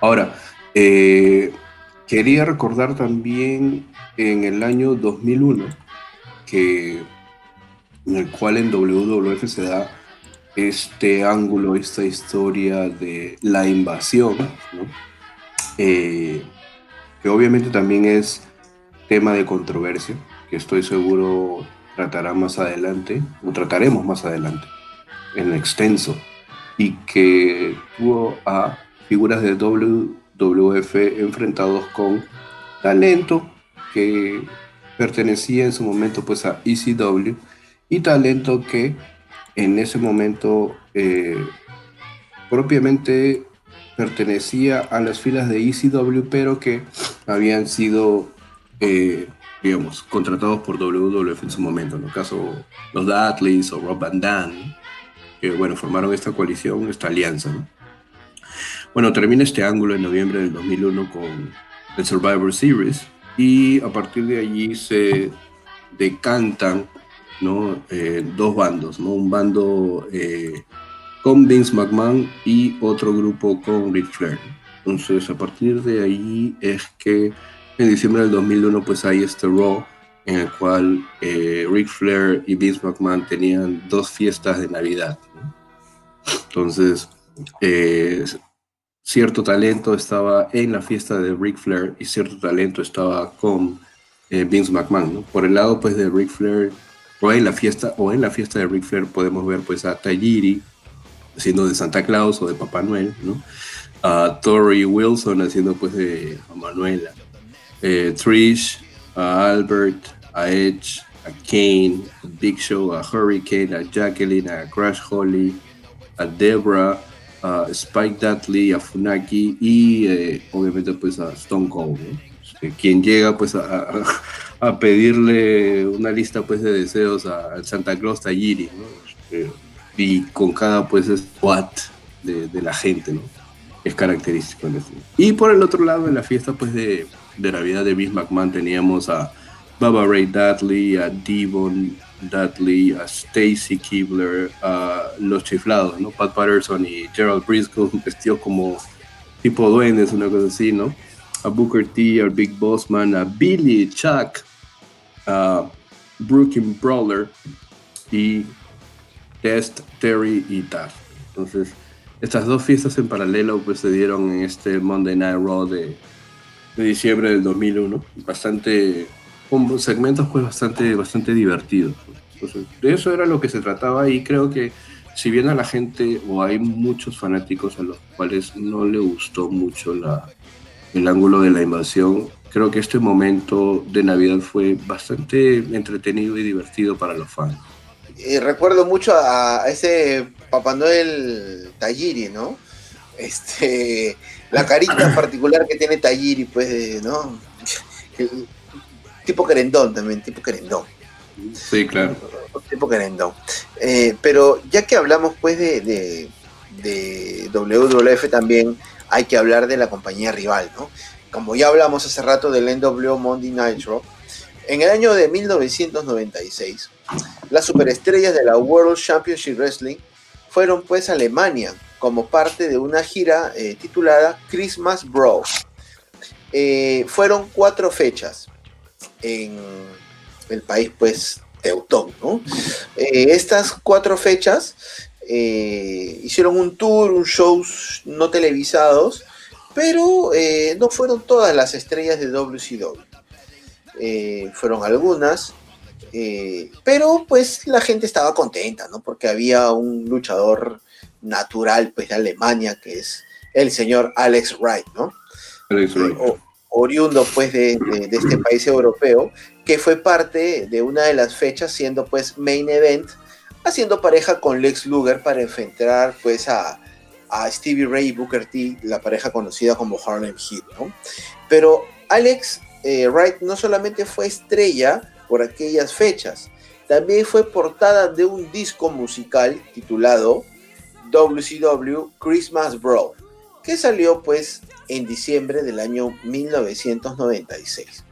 Ahora, eh, quería recordar también en el año 2001 que en el cual en WWF se da este ángulo, esta historia de la invasión, ¿no? Eh, que obviamente también es tema de controversia, que estoy seguro tratará más adelante, o trataremos más adelante, en extenso, y que tuvo a figuras de WWF enfrentados con talento que pertenecía en su momento pues a ECW y talento que en ese momento eh, propiamente pertenecía a las filas de ECW, pero que habían sido, eh, digamos, contratados por WWF en su momento, en el caso los Dudleys o Rob Van Dam, que bueno, formaron esta coalición, esta alianza. ¿no? Bueno, termina este ángulo en noviembre del 2001 con el Survivor Series y a partir de allí se decantan ¿no? Eh, dos bandos, ¿no? un bando eh, con Vince McMahon y otro grupo con Ric Flair. Entonces, a partir de ahí es que en diciembre del 2001 pues hay este Raw en el cual eh, Ric Flair y Vince McMahon tenían dos fiestas de Navidad. Entonces, eh, cierto talento estaba en la fiesta de Ric Flair y cierto talento estaba con eh, Vince McMahon. ¿no? Por el lado pues de Ric Flair o en la fiesta o en la fiesta de Ric Flair podemos ver pues a Tajiri haciendo de Santa Claus o de Papá Noel, ¿no? A Tori Wilson haciendo pues de Manuela, eh, Trish, a Albert, a Edge, a Kane, a Big Show, a Hurricane, a Jacqueline, a Crash Holly, a Debra, a Spike Dudley, a Funaki y eh, obviamente pues a Stone Cold, ¿no? Este, quien llega pues a, pedirle una lista pues de deseos a, Santa Claus Tajiri, ¿no? Este, y con cada pues squad de, la gente, ¿no? Es característico. ¿no? Y por el otro lado, en la fiesta pues de, de Navidad de Vince McMahon teníamos a Baba Ray Dudley, a Devon Dudley, a Stacy Kibler, a los chiflados, ¿no? Pat Patterson y Gerald Briscoe <laughs> vestidos como tipo duendes, una cosa así, ¿no? A Booker T, a Big Bossman, a Billy Chuck, a Brooklyn Brawler y Test, Terry y Taz. Entonces, estas dos fiestas en paralelo pues se dieron en este Monday Night Raw de, de diciembre del 2001. Bastante, con segmentos pues bastante, bastante divertidos. Entonces, de eso era lo que se trataba y creo que si bien a la gente o hay muchos fanáticos a los cuales no le gustó mucho la, el ángulo de la invasión, creo que este momento de Navidad fue bastante entretenido y divertido para los fans.
Recuerdo mucho a, a ese Papá Noel Tajiri, ¿no? Este, la carita <coughs> particular que tiene Tajiri, pues, ¿no? Tipo querendón también, tipo querendón.
Sí, claro.
Tipo querendón. Eh, pero ya que hablamos, pues, de, de, de WWF también, hay que hablar de la compañía rival, ¿no? Como ya hablamos hace rato del NWO Monday Nitro, en el año de 1996, las superestrellas de la World Championship Wrestling fueron pues a Alemania como parte de una gira eh, titulada Christmas Brawl. Eh, fueron cuatro fechas en el país pues teutón. Eh, estas cuatro fechas eh, hicieron un tour, un shows no televisados, pero no fueron todas las estrellas de WCW. Fueron algunas, eh, pero pues la gente estaba contenta, ¿no? Porque había un luchador natural pues de Alemania que es el señor Alex Wright, ¿no?
Alex Wright.
O, oriundo pues de, de- de este país europeo, que fue parte de una de las fechas siendo pues main event, haciendo pareja con Lex Luger para enfrentar pues a, a Stevie Ray y Booker T, la pareja conocida como Harlem Heat, ¿no? Pero Alex eh, Wright no solamente fue estrella por aquellas fechas, también fue portada de un disco musical titulado WCW Christmas Brawl, que salió pues en diciembre del año 1996.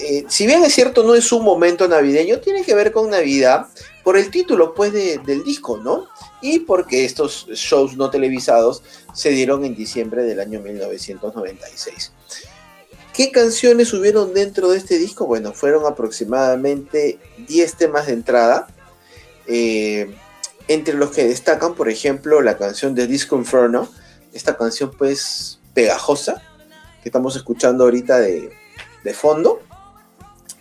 Eh, si bien es cierto, no es un momento navideño, tiene que ver con Navidad por el título pues de- del disco, ¿no? Y porque estos shows no televisados se dieron en diciembre del año 1996. ¿Qué canciones hubieron dentro de este disco? Bueno, fueron aproximadamente 10 temas de entrada, eh, entre los que destacan, por ejemplo, la canción de Disco Inferno, esta canción pues pegajosa, que estamos escuchando ahorita de, fondo,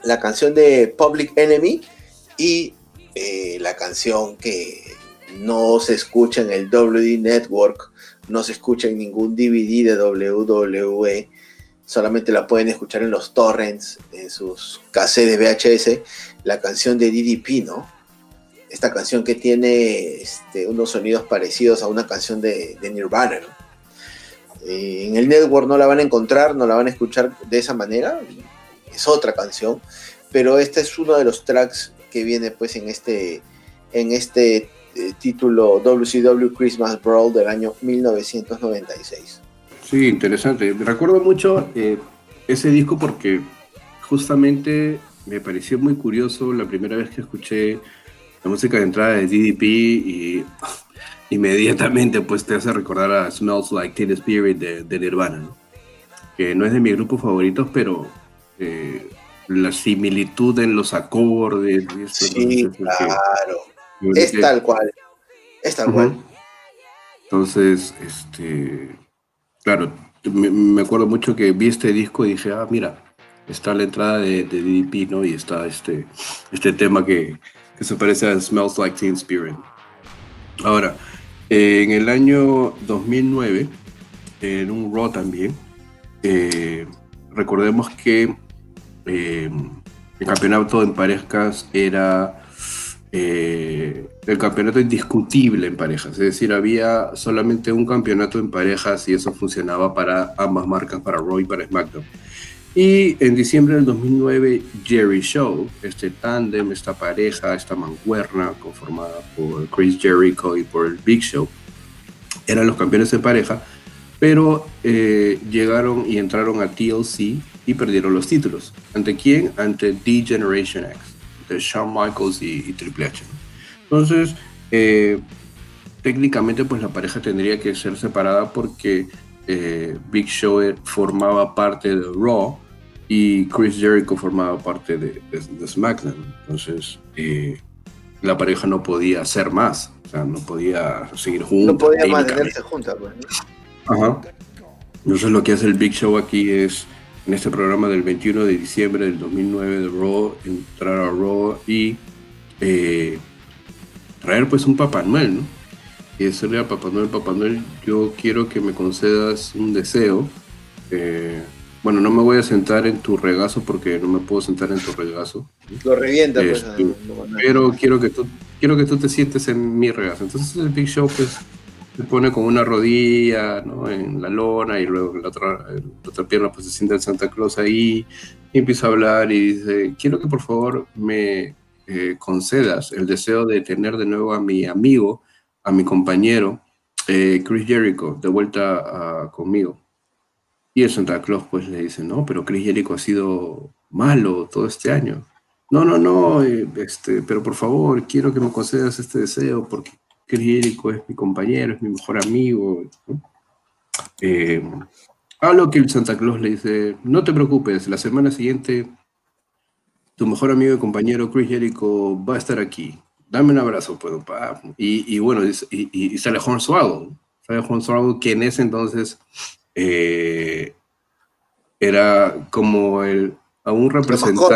la canción de Public Enemy y eh, la canción que no se escucha en el WD Network, no se escucha en ningún DVD de WWE, solamente la pueden escuchar en los torrents, en sus cassettes VHS, la canción de DDP, ¿no? Esta canción que tiene este, unos sonidos parecidos a una canción de, de Nirvana. Eh, en el network no la van a encontrar, no la van a escuchar de esa manera, es otra canción, pero este es uno de los tracks que viene pues en este, en este eh, título WCW Christmas Brawl del año 1996.
Sí, interesante. Recuerdo mucho eh, ese disco porque justamente me pareció muy curioso la primera vez que escuché la música de entrada de DDP y <laughs> inmediatamente pues te hace recordar a Smells Like Teen Spirit de, de Nirvana, ¿no? que no es de mis grupos favoritos, pero eh, la similitud en los acordes y esto,
Sí, claro. Es tal cual. Es tal cual.
Entonces, este, claro, me, acuerdo mucho que vi este disco y dije, ah, mira, está la entrada de, de DDP, ¿no? Y está este, este tema que, que se parece a Smells Like Teen Spirit. Ahora, en el año 2009, en un Raw también, eh, recordemos que eh, el campeonato en parejas era eh, el campeonato indiscutible en parejas, es decir, había solamente un campeonato en parejas y eso funcionaba para ambas marcas, para Raw y para SmackDown. Y en diciembre del 2009, Jerry Show, este tándem, esta pareja, esta mancuerna conformada por Chris Jericho y por el Big Show, eran los campeones en pareja, pero eh, llegaron y entraron a TLC y perdieron los títulos. ¿Ante quién? Ante The Generation X, de Shawn Michaels y, y Triple H. Entonces, eh, técnicamente pues la pareja tendría que ser separada porque eh, Big Show eh, formaba parte de Raw y Chris Jericho formaba parte de, de- de SmackDown. Entonces, eh, la pareja no podía hacer más, o sea, no podía seguir juntos.
No podía mantenerse juntas. pues, ¿no?
Ajá. Entonces lo que hace el Big Show aquí es, en este programa del 21 de diciembre del 2009 de Raw, entrar a Raw y eh, traer pues un Papá Noel, ¿no? Y decirle a Papá Noel, Papá Noel, yo quiero que me concedas un deseo. Eh, bueno, no me voy a sentar en tu regazo porque no me puedo sentar en tu regazo.
Lo revienta, pues.
Este,
a-
pero quiero que tú quiero que tú te sientes en mi regazo. Entonces el Big Show pues se pone con una rodilla ¿no? en la lona y luego en la otra, en la otra pierna pues se sienta el Santa Claus ahí y empieza a hablar y dice, quiero que por favor me eh, concedas el deseo de tener de nuevo a mi amigo, a mi compañero, eh, Chris Jericho, de vuelta ah, conmigo. Y el Santa Claus pues le dice, no, pero Chris Jericho ha sido malo todo este año. No, no, no, eh, este, pero por favor, quiero que me concedas este deseo porque Chris Jericho es mi compañero, es mi mejor amigo. ¿no? Eh, a lo que el Santa Claus le dice, no te preocupes, la semana siguiente tu mejor amigo y compañero Chris Jericho va a estar aquí. Dame un abrazo, pues, pa. Y, y bueno, y, y- y sale Hornswoggle. Sale Hornswoggle que en ese entonces eh, era como el, a un
mascota,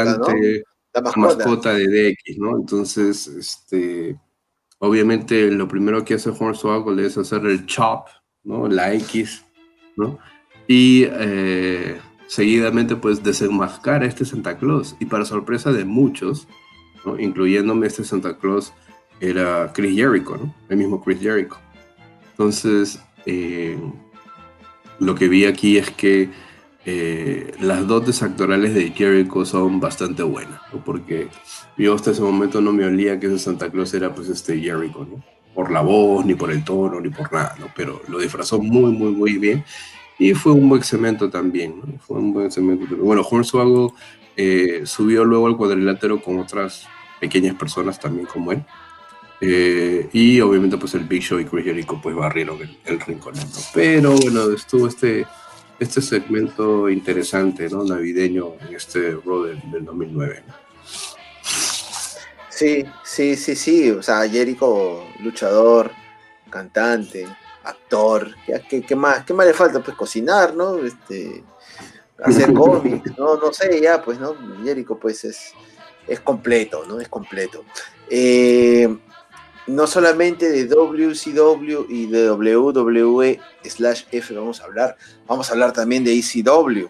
representante
La
la
mascota.
mascota de DX, ¿no? Entonces, este, obviamente lo primero que hace Hornswoggle es hacer el chop, ¿no? La X, ¿no? Y eh, seguidamente pues desenmascara a este Santa Claus y para sorpresa de muchos, ¿no? incluyéndome este Santa Claus, era Chris Jericho, ¿no? el mismo Chris Jericho. Entonces, eh, lo que vi aquí es que eh, las dotes actorales de Jericho son bastante buenas, ¿no? porque yo hasta ese momento no me olía que ese Santa Claus era pues este Jericho, ¿no? por la voz, ni por el tono, ni por nada, ¿no? pero lo disfrazó muy, muy, muy bien y fue un buen cemento también, ¿no? fue un buen cemento. Bueno, Hornswoggle eh, subió luego al cuadrilátero con otras pequeñas personas también como él. Eh, y obviamente pues el Big Show y Chris Jericho pues barrieron el, el rincón. Pero bueno, estuvo este este segmento interesante, ¿no? Navideño en este Raw del, 2009.
Sí, sí, sí, sí. O sea, Jericho, luchador, cantante, actor. ¿Qué, qué más? ¿Qué más le falta? Pues cocinar, ¿no? Este, hacer <laughs> cómics, ¿no? No sé, ya, pues, ¿no? Jericho, pues, es, es completo, ¿no? Es completo. Eh, no solamente de WCW y de WWE slash F vamos a hablar, vamos a hablar también de ECW.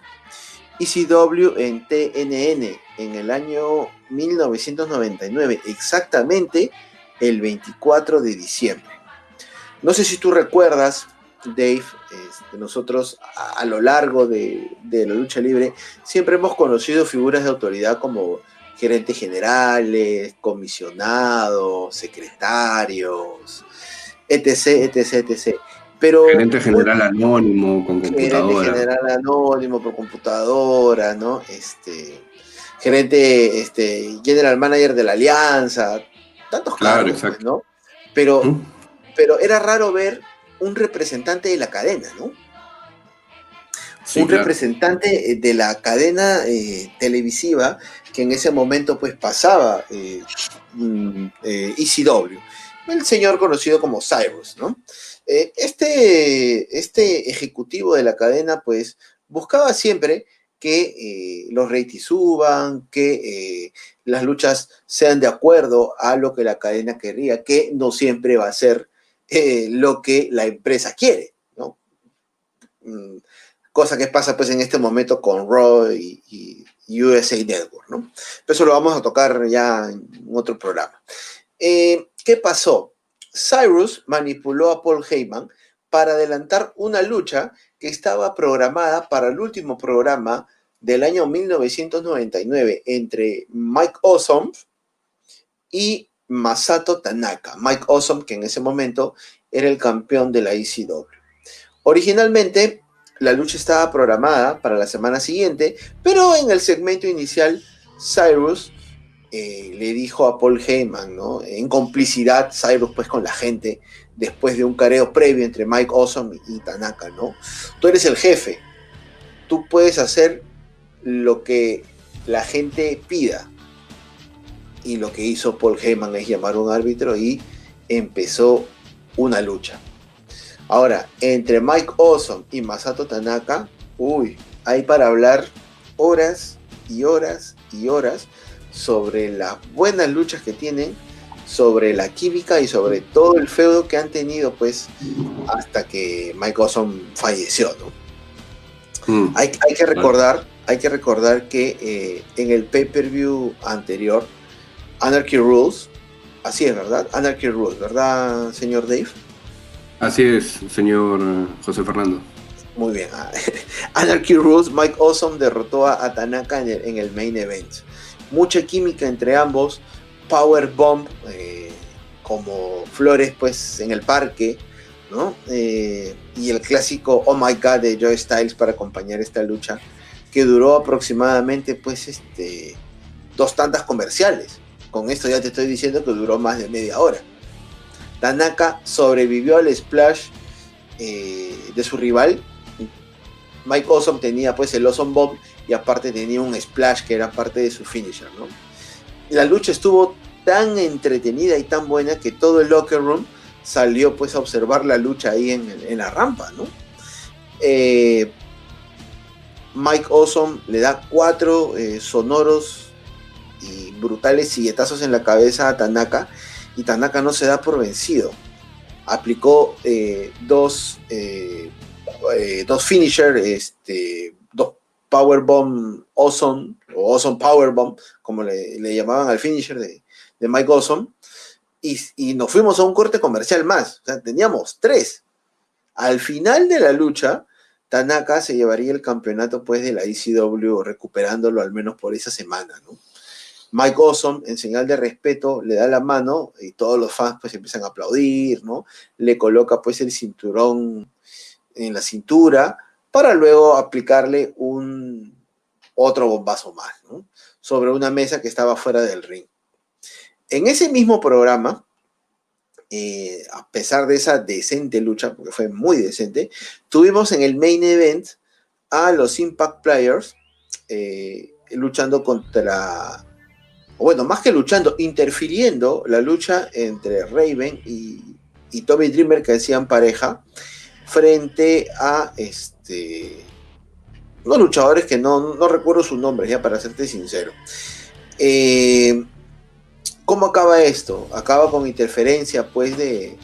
ECW en TNN en el año 1999, exactamente el 24 de diciembre. No sé si tú recuerdas, Dave, este, nosotros a, lo largo de, de la lucha libre siempre hemos conocido figuras de autoridad como gerentes generales, comisionados, secretarios, etc, etc, etc. Pero,
gerente general anónimo con computadora.
Gerente general anónimo por computadora, ¿no? Este, gerente, este, general manager de la alianza, tantos
claro,
cargos, pues, ¿no? Pero, pero era raro ver un representante de la cadena, ¿no? un representante de la cadena eh, televisiva que en ese momento pues pasaba eh, mm, eh, ECW, el señor conocido como Cyrus, ¿no? Eh, este, este ejecutivo de la cadena pues buscaba siempre que los ratings suban, que las luchas sean de acuerdo a lo que la cadena querría, que no siempre va a ser lo que la empresa quiere, ¿no? Mm, cosa que pasa pues en este momento con Raw y USA Network, ¿no? Pero eso lo vamos a tocar ya en otro programa. Eh, ¿Qué pasó? Cyrus manipuló a Paul Heyman para adelantar una lucha que estaba programada para el último programa del año 1999 entre Mike Awesome y Masato Tanaka. Mike Awesome, que en ese momento era el campeón de la ECW. Originalmente, la lucha estaba programada para la semana siguiente, pero en el segmento inicial, Cyrus eh, le dijo a Paul Heyman, ¿no? En complicidad, Cyrus pues con la gente, después de un careo previo entre Mike Awesome y Tanaka, ¿no? Tú eres el jefe, tú puedes hacer lo que la gente pida. Y lo que hizo Paul Heyman es llamar a un árbitro y empezó una lucha. Ahora, entre Mike Awesome y Masato Tanaka, uy, hay para hablar horas y horas y horas sobre las buenas luchas que tienen, sobre la química y sobre todo el feudo que han tenido, pues, hasta que Mike Awesome falleció, ¿no? Mm. Hay, que recordar, hay que recordar que eh, en el pay-per-view anterior, Anarchy Rules, así es, ¿verdad? Anarchy Rules, ¿verdad, señor Dave?
Así es, señor eh, José Fernando.
Muy bien. <laughs> Anarchy Rules, Mike Awesome derrotó a Tanaka en el, main event. Mucha química entre ambos. Power Bomb, eh, como flores pues en el parque, ¿no? Eh, y el clásico Oh My God de Joe Styles para acompañar esta lucha, que duró aproximadamente pues este, dos tantas comerciales. Con esto ya te estoy diciendo que duró más de media hora. Tanaka sobrevivió al splash eh, de su rival. Mike Awesome tenía pues el Awesome Bomb y aparte tenía un splash que era parte de su finisher, ¿no? La lucha estuvo tan entretenida y tan buena que todo el locker room salió pues a observar la lucha ahí en, la rampa. Eh, Mike Awesome le da cuatro eh, sonoros y brutales silletazos en la cabeza a Tanaka y Tanaka no se da por vencido. Aplicó eh, dos, eh, eh, dos finisher, este, dos Powerbomb Awesome, o Awesome Powerbomb, como le, llamaban al finisher de, de Mike Awesome, y, y nos fuimos a un corte comercial más. O sea, teníamos tres. Al final de la lucha, Tanaka se llevaría el campeonato pues de la ECW recuperándolo al menos por esa semana, ¿no? Mike Awesome, en señal de respeto, le da la mano y todos los fans pues empiezan a aplaudir, ¿no? Le coloca pues el cinturón en la cintura para luego aplicarle un otro bombazo más, ¿no? Sobre una mesa que estaba fuera del ring. En ese mismo programa, eh, a pesar de esa decente lucha, porque fue muy decente, tuvimos en el main event a los Impact Players eh, luchando contra, o bueno, más que luchando, interfiriendo la lucha entre Raven y, y Tommy Dreamer que hacían pareja frente a este unos luchadores que no, no recuerdo sus nombres, ya para serte sincero. Eh, ¿Cómo acaba esto? Acaba con interferencia pues de,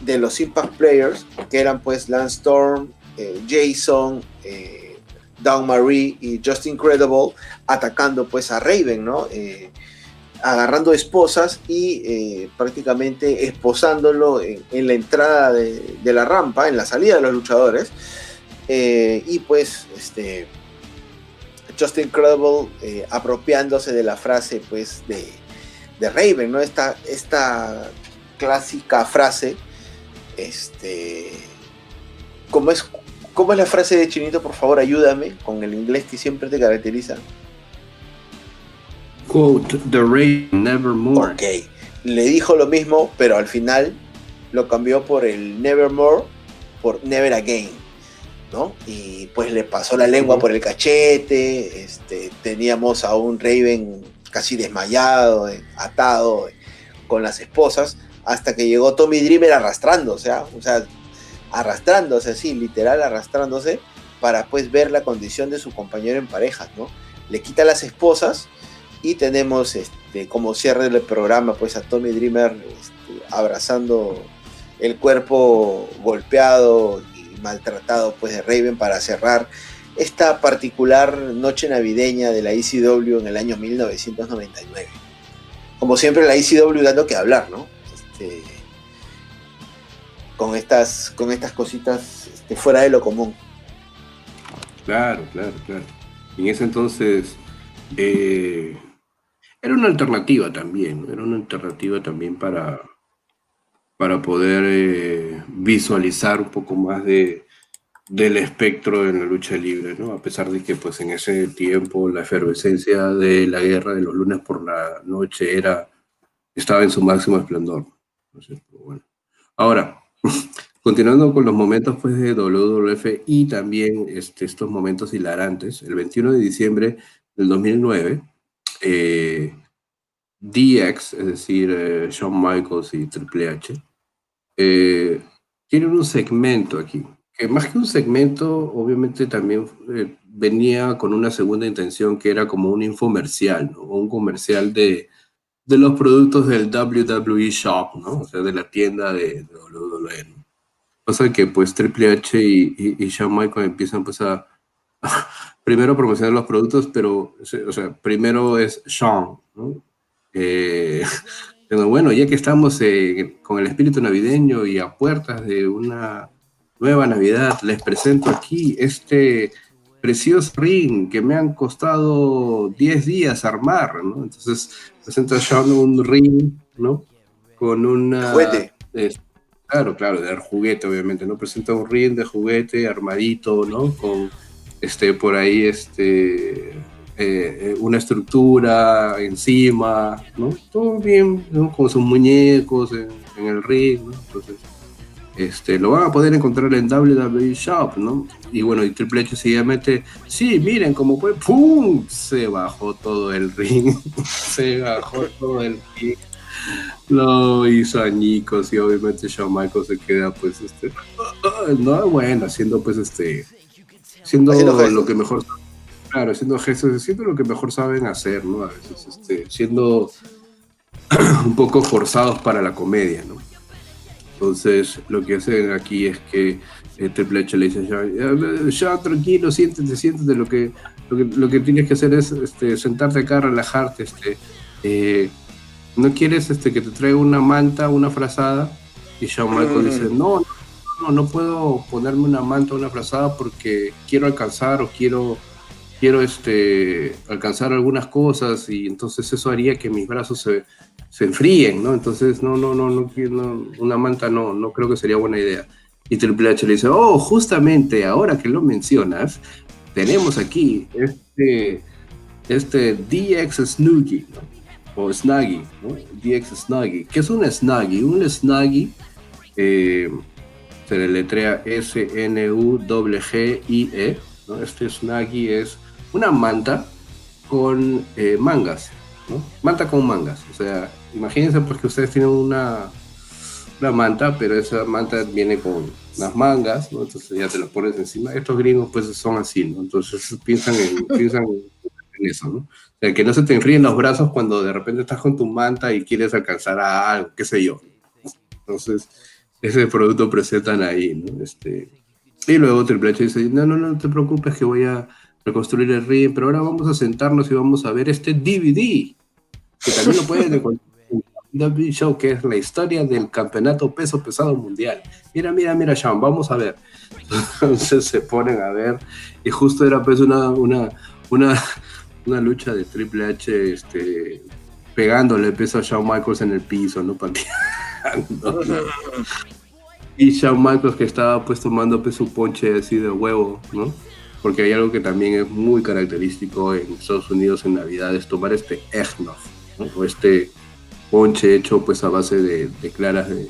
de los Impact Players, que eran pues Lance Storm, eh, Jason, eh, Dawn Marie y Just Incredible, atacando pues a Raven, ¿no? Eh, agarrando esposas y eh, prácticamente esposándolo en, la entrada de, la rampa, en la salida de los luchadores. Eh, y pues este Just Incredible apropiándose de la frase pues de, de Raven, ¿no? Esta, esta clásica frase, este, ¿cómo es, ¿cómo es la frase de Chinito? Por favor, ayúdame con el inglés que siempre te caracteriza.
Quote, the Raven nevermore.
Ok, le dijo lo mismo, pero al final lo cambió por el nevermore, por never again, ¿no? Y pues le pasó la lengua por el cachete, este, teníamos a un Raven casi desmayado, eh, atado eh, con las esposas, hasta que llegó Tommy Dreamer arrastrándose, ¿ah? o sea, arrastrándose así, literal arrastrándose, para pues ver la condición de su compañero en parejas, ¿no? Le quita las esposas y tenemos este, como cierre del programa pues a Tommy Dreamer este, abrazando el cuerpo golpeado y maltratado pues de Raven para cerrar esta particular noche navideña de la ECW en el año 1999. Como siempre, la ECW dando que hablar, ¿no? Este, con, estas, con estas cositas este, fuera de lo común.
Claro, claro, claro. En ese entonces eh, era una alternativa también, era una alternativa también para, para poder eh, visualizar un poco más de, del espectro en la lucha libre, ¿no? A pesar de que pues en ese tiempo la efervescencia de la guerra de los lunes por la noche era, estaba en su máximo esplendor. Bueno. Ahora, continuando con los momentos pues de WWF y también este, estos momentos hilarantes, el 21 de diciembre del 2009, eh, DX, es decir, eh, Shawn Michaels y Triple H, eh, tienen un segmento aquí, que más que un segmento, obviamente también eh, venía con una segunda intención que era como un infomercial, ¿no? un comercial de, de, los productos del WWE Shop, ¿no? o sea, de la tienda de, WWE. Pasa que pues Triple H y, y, y Shawn Michaels empiezan pues a, <laughs> a primero promocionar los productos, pero, o sea, primero es Shawn, ¿no? Eh, <laughs> pero bueno, ya que estamos eh, con el espíritu navideño y a puertas de una nueva Navidad, les presento aquí este precioso ring que me han costado 10 días armar, ¿no? Entonces presenta Sean un ring, ¿no? Con una...
Juguete.
Eh, claro, claro, de juguete, obviamente, ¿no? Presenta un ring de juguete armadito, ¿no? Con, este, por ahí, este... Eh, una estructura encima, ¿no? Todo bien, ¿no? Con sus muñecos en, en el ring, ¿no? Entonces, este, lo van a poder encontrar en WWE Shop, ¿no? Y bueno, y Triple H seguidamente, sí, miren cómo fue, ¡pum! Se bajó todo el ring, <laughs> se bajó todo el ring, lo hizo añicos y obviamente Shawn Michaels se queda pues, este, no, bueno, haciendo pues este, siendo lo que mejor, claro, haciendo gestos, haciendo lo que mejor saben hacer, ¿no? A veces, este, siendo <clears throat> un poco forzados para la comedia, ¿no? Entonces, lo que hacen aquí es que eh, Triple H le dice, ya, ya, tranquilo, siéntete, siéntete, lo que, lo que, lo que tienes que hacer es este, sentarte acá, relajarte, este, eh, no quieres este, que te traiga una manta, una frazada, y Shawn Michaels
Mm.
dice, no, no, no puedo ponerme una manta, una frazada porque quiero alcanzar o quiero, quiero este, alcanzar algunas cosas y entonces eso haría que mis brazos se, se enfríen, ¿no? Entonces, no, no, no, no, no, una manta no, no creo que sería buena idea. Y Triple H le dice, oh, justamente ahora que lo mencionas, tenemos aquí este, este DX Snuggie, ¿no? o Snuggie, ¿no? DX Snuggie. ¿Qué es un Snuggie? Un Snuggie eh, se deletrea S-N-U-G-G-I-E. ¿no? Este Snuggie es una manta con eh, mangas, ¿no? Manta con mangas. O sea, imagínense pues que ustedes tienen una, una manta, pero esa manta viene con las mangas, ¿no? Entonces ya te lo pones encima. Estos gringos pues son así, ¿no? Entonces piensan en, <laughs> piensan en eso, ¿no? O sea, que no se te enfríen los brazos cuando de repente estás con tu manta y quieres alcanzar a algo, qué sé yo. Entonces, ese producto presentan ahí, ¿no? Este, y luego Triple H dice, no, no, no te preocupes que voy a reconstruir el ring, pero ahora vamos a sentarnos y vamos a ver este DVD, que también lo pueden encontrar WWE Show, que es la historia del campeonato peso pesado mundial. Mira, mira, mira, Sean, vamos a ver. <laughs> Entonces se ponen a ver, y justo era pues una, una, una, una lucha de Triple H este, pegándole peso a Shawn Michaels en el piso, ¿no? Pateando. <laughs> Y Shawn Michaels que estaba pues tomando pues su ponche así de huevo, ¿no? Porque hay algo que también es muy característico en Estados Unidos en Navidad, es tomar este eggnog, ¿no? O este ponche hecho pues a base de, de claras de,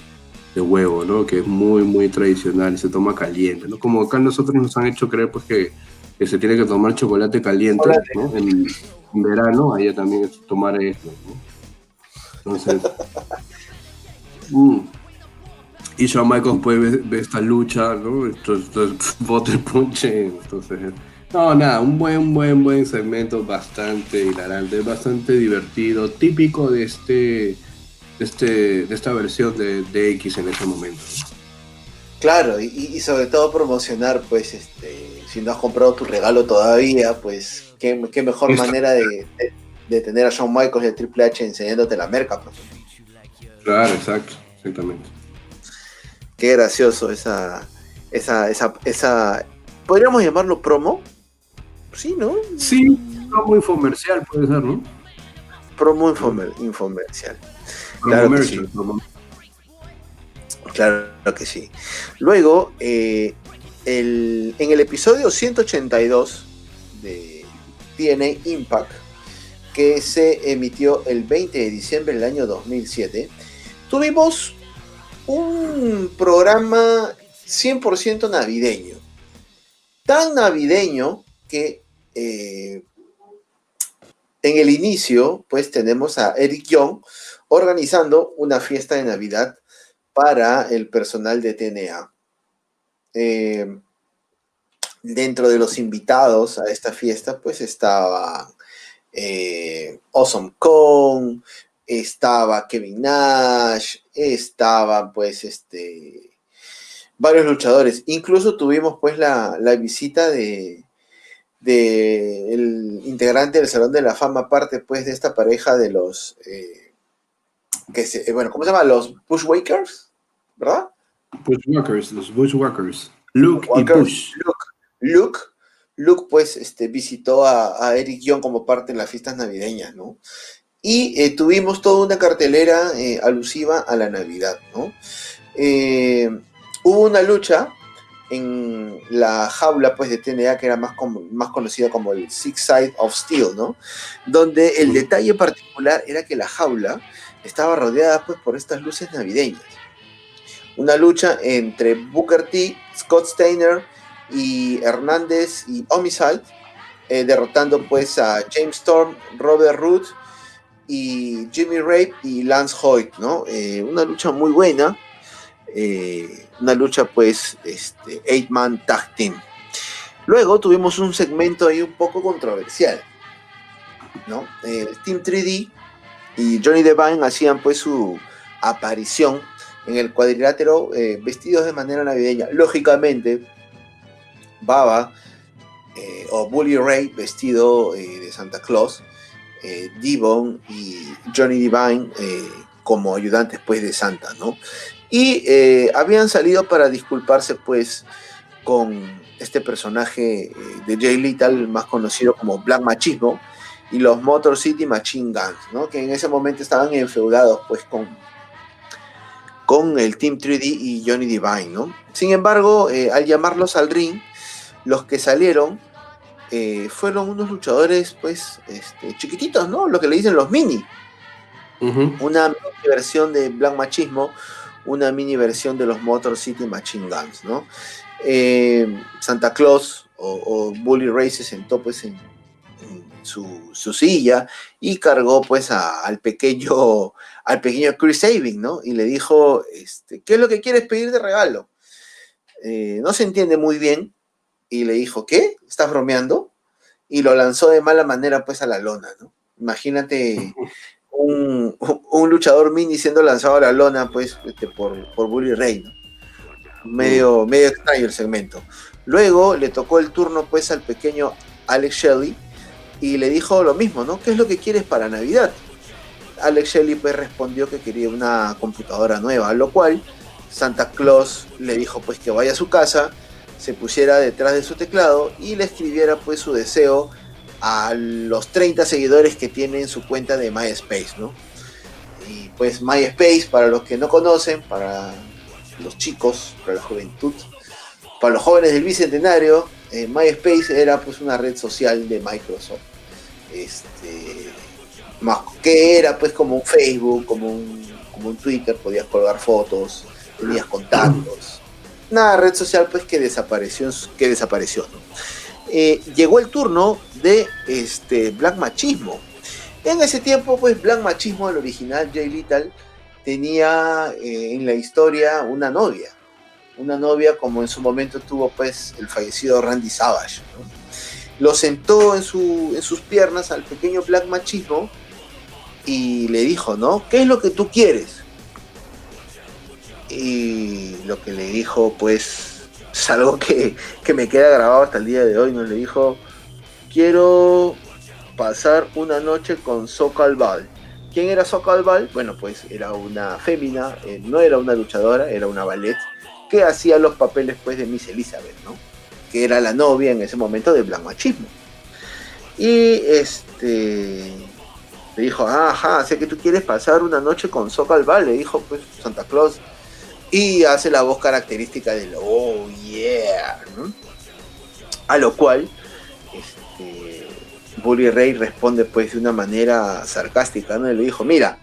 de huevo, ¿no? Que es muy, muy tradicional y se toma caliente, ¿no? Como acá nosotros nos han hecho creer pues que, que se tiene que tomar chocolate caliente. ¿no? En, en verano, allá también es tomar esto, ¿no? Entonces... <laughs> mm. Y Shawn Michaels pues ve, ve esta lucha, ¿no? Entonces, entonces <laughs> bota el ponche, entonces... No, nada, un buen, buen, buen segmento, bastante hilarante, bastante divertido, típico de este, de este, de esta versión de, de X en ese momento.
Claro, y, y sobre todo promocionar, pues, este, si no has comprado tu regalo todavía, pues, qué, qué mejor manera de, de- de tener a Shawn Michaels y a Triple H enseñándote la merca, pues.
Claro, exacto, exactamente.
Qué gracioso esa, esa, esa, esa, ¿podríamos llamarlo promo? Sí, ¿no?
Sí, muy infomercial puede ser, ¿no?
Promo infomer- infomercial. Claro que sí.
promo-
Claro que sí. Luego, eh, el- en el episodio 182 de TNA Impact, que se emitió el 20 de diciembre del año 2007, tuvimos un programa 100% navideño. Tan navideño que eh, en el inicio, pues tenemos a Eric Young organizando una fiesta de Navidad para el personal de TNA. Eh, dentro de los invitados a esta fiesta, pues estaba eh, Awesome Kong, estaba Kevin Nash, estaban pues este varios luchadores. Incluso tuvimos pues la visita de, de el integrante del Salón de la Fama, parte pues de esta pareja de los eh, que se, eh, bueno, ¿cómo se llama? Los Bushwakers, ¿verdad?
Bushwhackers, los Bushwhackers. Luke y Bush.
Luke, Luke, Luke, pues este, visitó a, a Eric Young como parte de las fiestas navideñas, ¿no? Y eh, tuvimos toda una cartelera eh, alusiva a la Navidad, ¿no? Eh, hubo una lucha en la jaula pues de TNA que era más, más conocida como el Six Side of Steel, ¿no? Donde el detalle particular era que la jaula estaba rodeada pues por estas luces navideñas. Una lucha entre Booker T, Scott Steiner y Hernández y Homicide, eh, derrotando pues a James Storm, Robert Root y Jimmy Rape y Lance Hoyt, ¿no? Eh, una lucha muy buena, eh, una lucha pues este, eight man tag team. Luego tuvimos un segmento ahí un poco controversial, ¿no? Team 3D y Johnny Devine hacían pues su aparición en el cuadrilátero eh, vestidos de manera navideña. Lógicamente, Baba eh, o Bully Ray vestido de Santa Claus, Devon y Johnny Divine como ayudantes pues de Santa, ¿no? Y eh, habían salido para disculparse pues con este personaje eh, de Jay Little, más conocido como Black Machismo, y los Motor City Machine Guns, ¿no? Que en ese momento estaban enfeudados pues con, con el Team 3D y Johnny Divine, ¿no? Sin embargo, eh, al llamarlos al ring, los que salieron eh, fueron unos luchadores pues este, chiquititos, ¿no? Lo que le dicen los mini una versión de Black Machismo, una mini versión de los Motor City Machine Guns, ¿no? Eh, Santa Claus o, Bully Ray se sentó pues en, su, silla y cargó pues al pequeño al pequeño Chris Sabin, ¿no? Y le dijo, este, ¿qué es lo que quieres pedir de regalo? Eh, no se entiende muy bien y le dijo, ¿qué? ¿Estás bromeando? Y lo lanzó de mala manera pues a la lona, ¿no? Imagínate <laughs> un, un luchador mini siendo lanzado a la lona, pues, este, por, por Bully ¿no? Medio, medio extraño el segmento. Luego le tocó el turno, pues, al pequeño Alex Shelley y le dijo lo mismo, ¿no? ¿Qué es lo que quieres para Navidad? Alex Shelley, pues, respondió que quería una computadora nueva, a lo cual Santa Claus le dijo, pues, que vaya a su casa, se pusiera detrás de su teclado y le escribiera, pues, su deseo a los 30 seguidores que tiene en su cuenta de MySpace, ¿no? Y pues MySpace, para los que no conocen, para los chicos, para la juventud, para los jóvenes del Bicentenario, eh, MySpace era pues una red social de Microsoft. Este, más que era pues como un Facebook, como un, como un Twitter, podías colgar fotos, tenías contactos. Una red social pues que desapareció, que desapareció, ¿no? Eh, llegó el turno de este Black Machismo. En ese tiempo, pues Black Machismo, el original Jay Little, tenía eh, en la historia una novia. Una novia como en su momento tuvo pues el fallecido Randy Savage. Lo sentó en, su, en sus piernas al pequeño Black Machismo y le dijo, ¿no? ¿Qué es lo que tú quieres? Y lo que le dijo, pues, es algo que, que me queda grabado hasta el día de hoy. Nos le dijo, quiero pasar una noche con Sokal Bal. ¿Quién era Sokal Bal? Bueno, pues era una fémina, eh, no era una luchadora, era una ballet que hacía los papeles pues de Miss Elizabeth, ¿no? Que era la novia en ese momento de Black Machismo. Y este le dijo, "Ah, ajá, sé que tú quieres pasar una noche con Sokal Bal, le dijo pues Santa Claus. Y hace la voz característica del oh yeah. A lo cual, este, Bully Ray responde pues de una manera sarcástica, ¿no? Y le dijo, mira,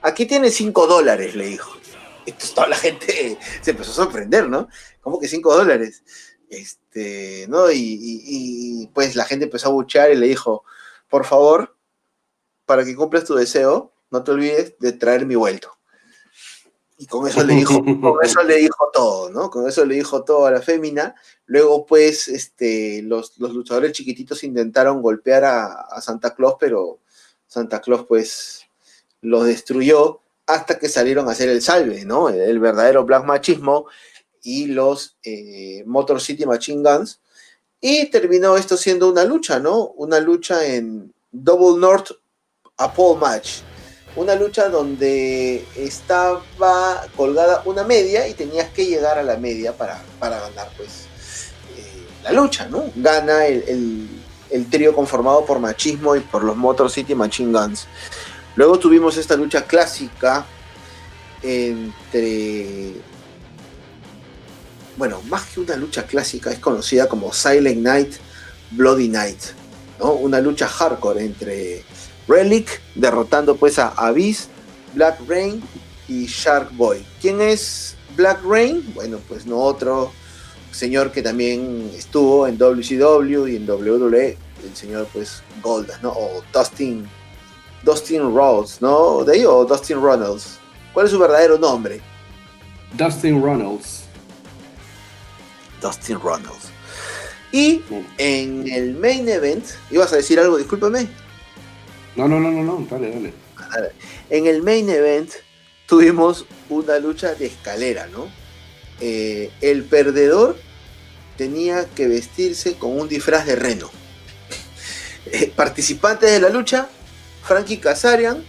aquí tienes 5 dólares, le dijo. Entonces toda la gente <laughs> se empezó a sorprender, ¿no? ¿Cómo que 5 dólares? Este, ¿no? Y, y- pues la gente empezó a buchear y le dijo, por favor, para que cumplas tu deseo, no te olvides de traer mi vuelto. Y con eso le dijo, <laughs> con eso le dijo todo, ¿no? Con eso le dijo todo a la fémina. Luego, pues, este, los, los luchadores chiquititos intentaron golpear a, a Santa Claus, pero Santa Claus, pues, los destruyó hasta que salieron a hacer el salve, ¿no? El, el verdadero Black Machismo y los eh, Motor City Machine Guns. Y terminó esto siendo una lucha, ¿no? Una lucha en Double North a Pole Match. Una lucha donde estaba colgada una media y tenías que llegar a la media para, para ganar, pues, eh, la lucha, ¿no? Gana el, el- el trío conformado por Machismo y por los Motor City Machine Guns. Luego tuvimos esta lucha clásica entre. Bueno, más que una lucha clásica, es conocida como Silent Night, Bloody Night. ¿no? Una lucha hardcore entre Relic, derrotando pues a Abyss, Black Rain y Shark Boy. ¿Quién es Black Rain? Bueno, pues no otro señor que también estuvo en WCW y en WWE, el señor pues Golda, ¿no? O Dustin, Dustin Rhodes, ¿no? ¿De ahí o Dustin Runnels? ¿Cuál es su verdadero nombre?
Dustin Runnels.
Dustin Runnels. Y en el main event, ¿ibas a decir algo? Discúlpame.
No, no, no, no, no, dale, dale.
En el main event tuvimos una lucha de escalera, ¿no? Eh, el perdedor tenía que vestirse con un disfraz de reno. Eh, participantes de la lucha, Frankie Kazarian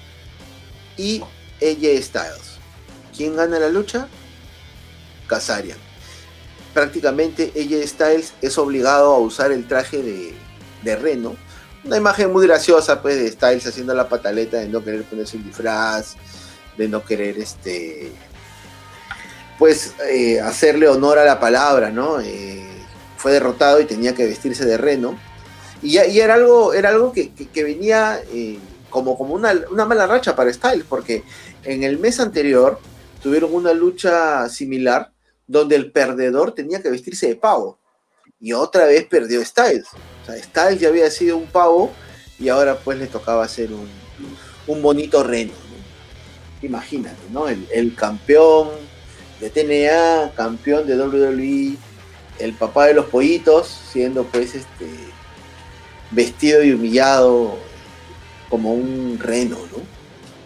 y AJ Styles. ¿Quién gana la lucha? Kazarian. Prácticamente AJ Styles es obligado a usar el traje de, de reno. Una imagen muy graciosa, pues, de Styles haciendo la pataleta de no querer ponerse un disfraz, de no querer, este, pues, eh, hacerle honor a la palabra, ¿no? Eh, fue derrotado y tenía que vestirse de reno. Y, era algo, era algo que venía eh, como, como una, una, mala racha para Styles, porque en el mes anterior tuvieron una lucha similar donde el perdedor tenía que vestirse de pavo. Y otra vez perdió Styles. Sea, Styles ya había sido un pavo y ahora pues le tocaba hacer un, un bonito reno. ¿no? Imagínate, ¿no? El, el campeón de TNA, campeón de WWE, el papá de los pollitos, siendo pues este vestido y humillado como un reno, ¿no?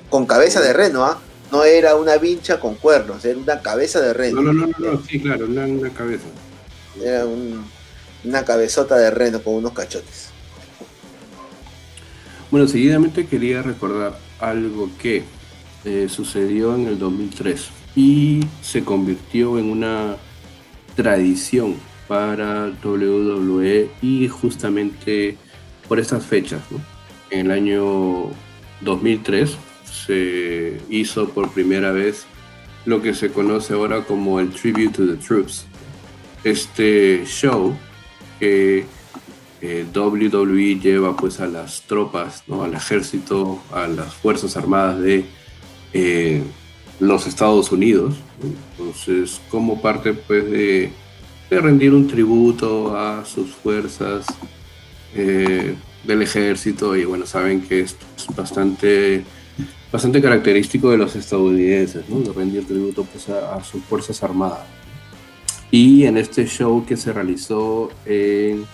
Con cabeza de reno, ¿ah? No era una vincha con cuernos, era una cabeza de reno.
No, no, no, no, sí, claro, una, una cabeza.
Era un, una cabezota de reno con unos cachotes.
Bueno, seguidamente quería recordar algo que eh, sucedió en el 2003 y se convirtió en una tradición para WWE y justamente por estas fechas. En el año 2003 se hizo por primera vez lo que se conoce ahora como el Tribute to the Troops. Este show que eh, WWE lleva pues a las tropas, ¿no? al ejército, a las Fuerzas Armadas de eh, los Estados Unidos. Entonces, como parte pues de, de rendir un tributo a sus fuerzas eh, del ejército y bueno, saben que esto es bastante, bastante característico de los estadounidenses, ¿no? de rendir tributo pues, a, a, sus fuerzas armadas. Y en este show que se realizó en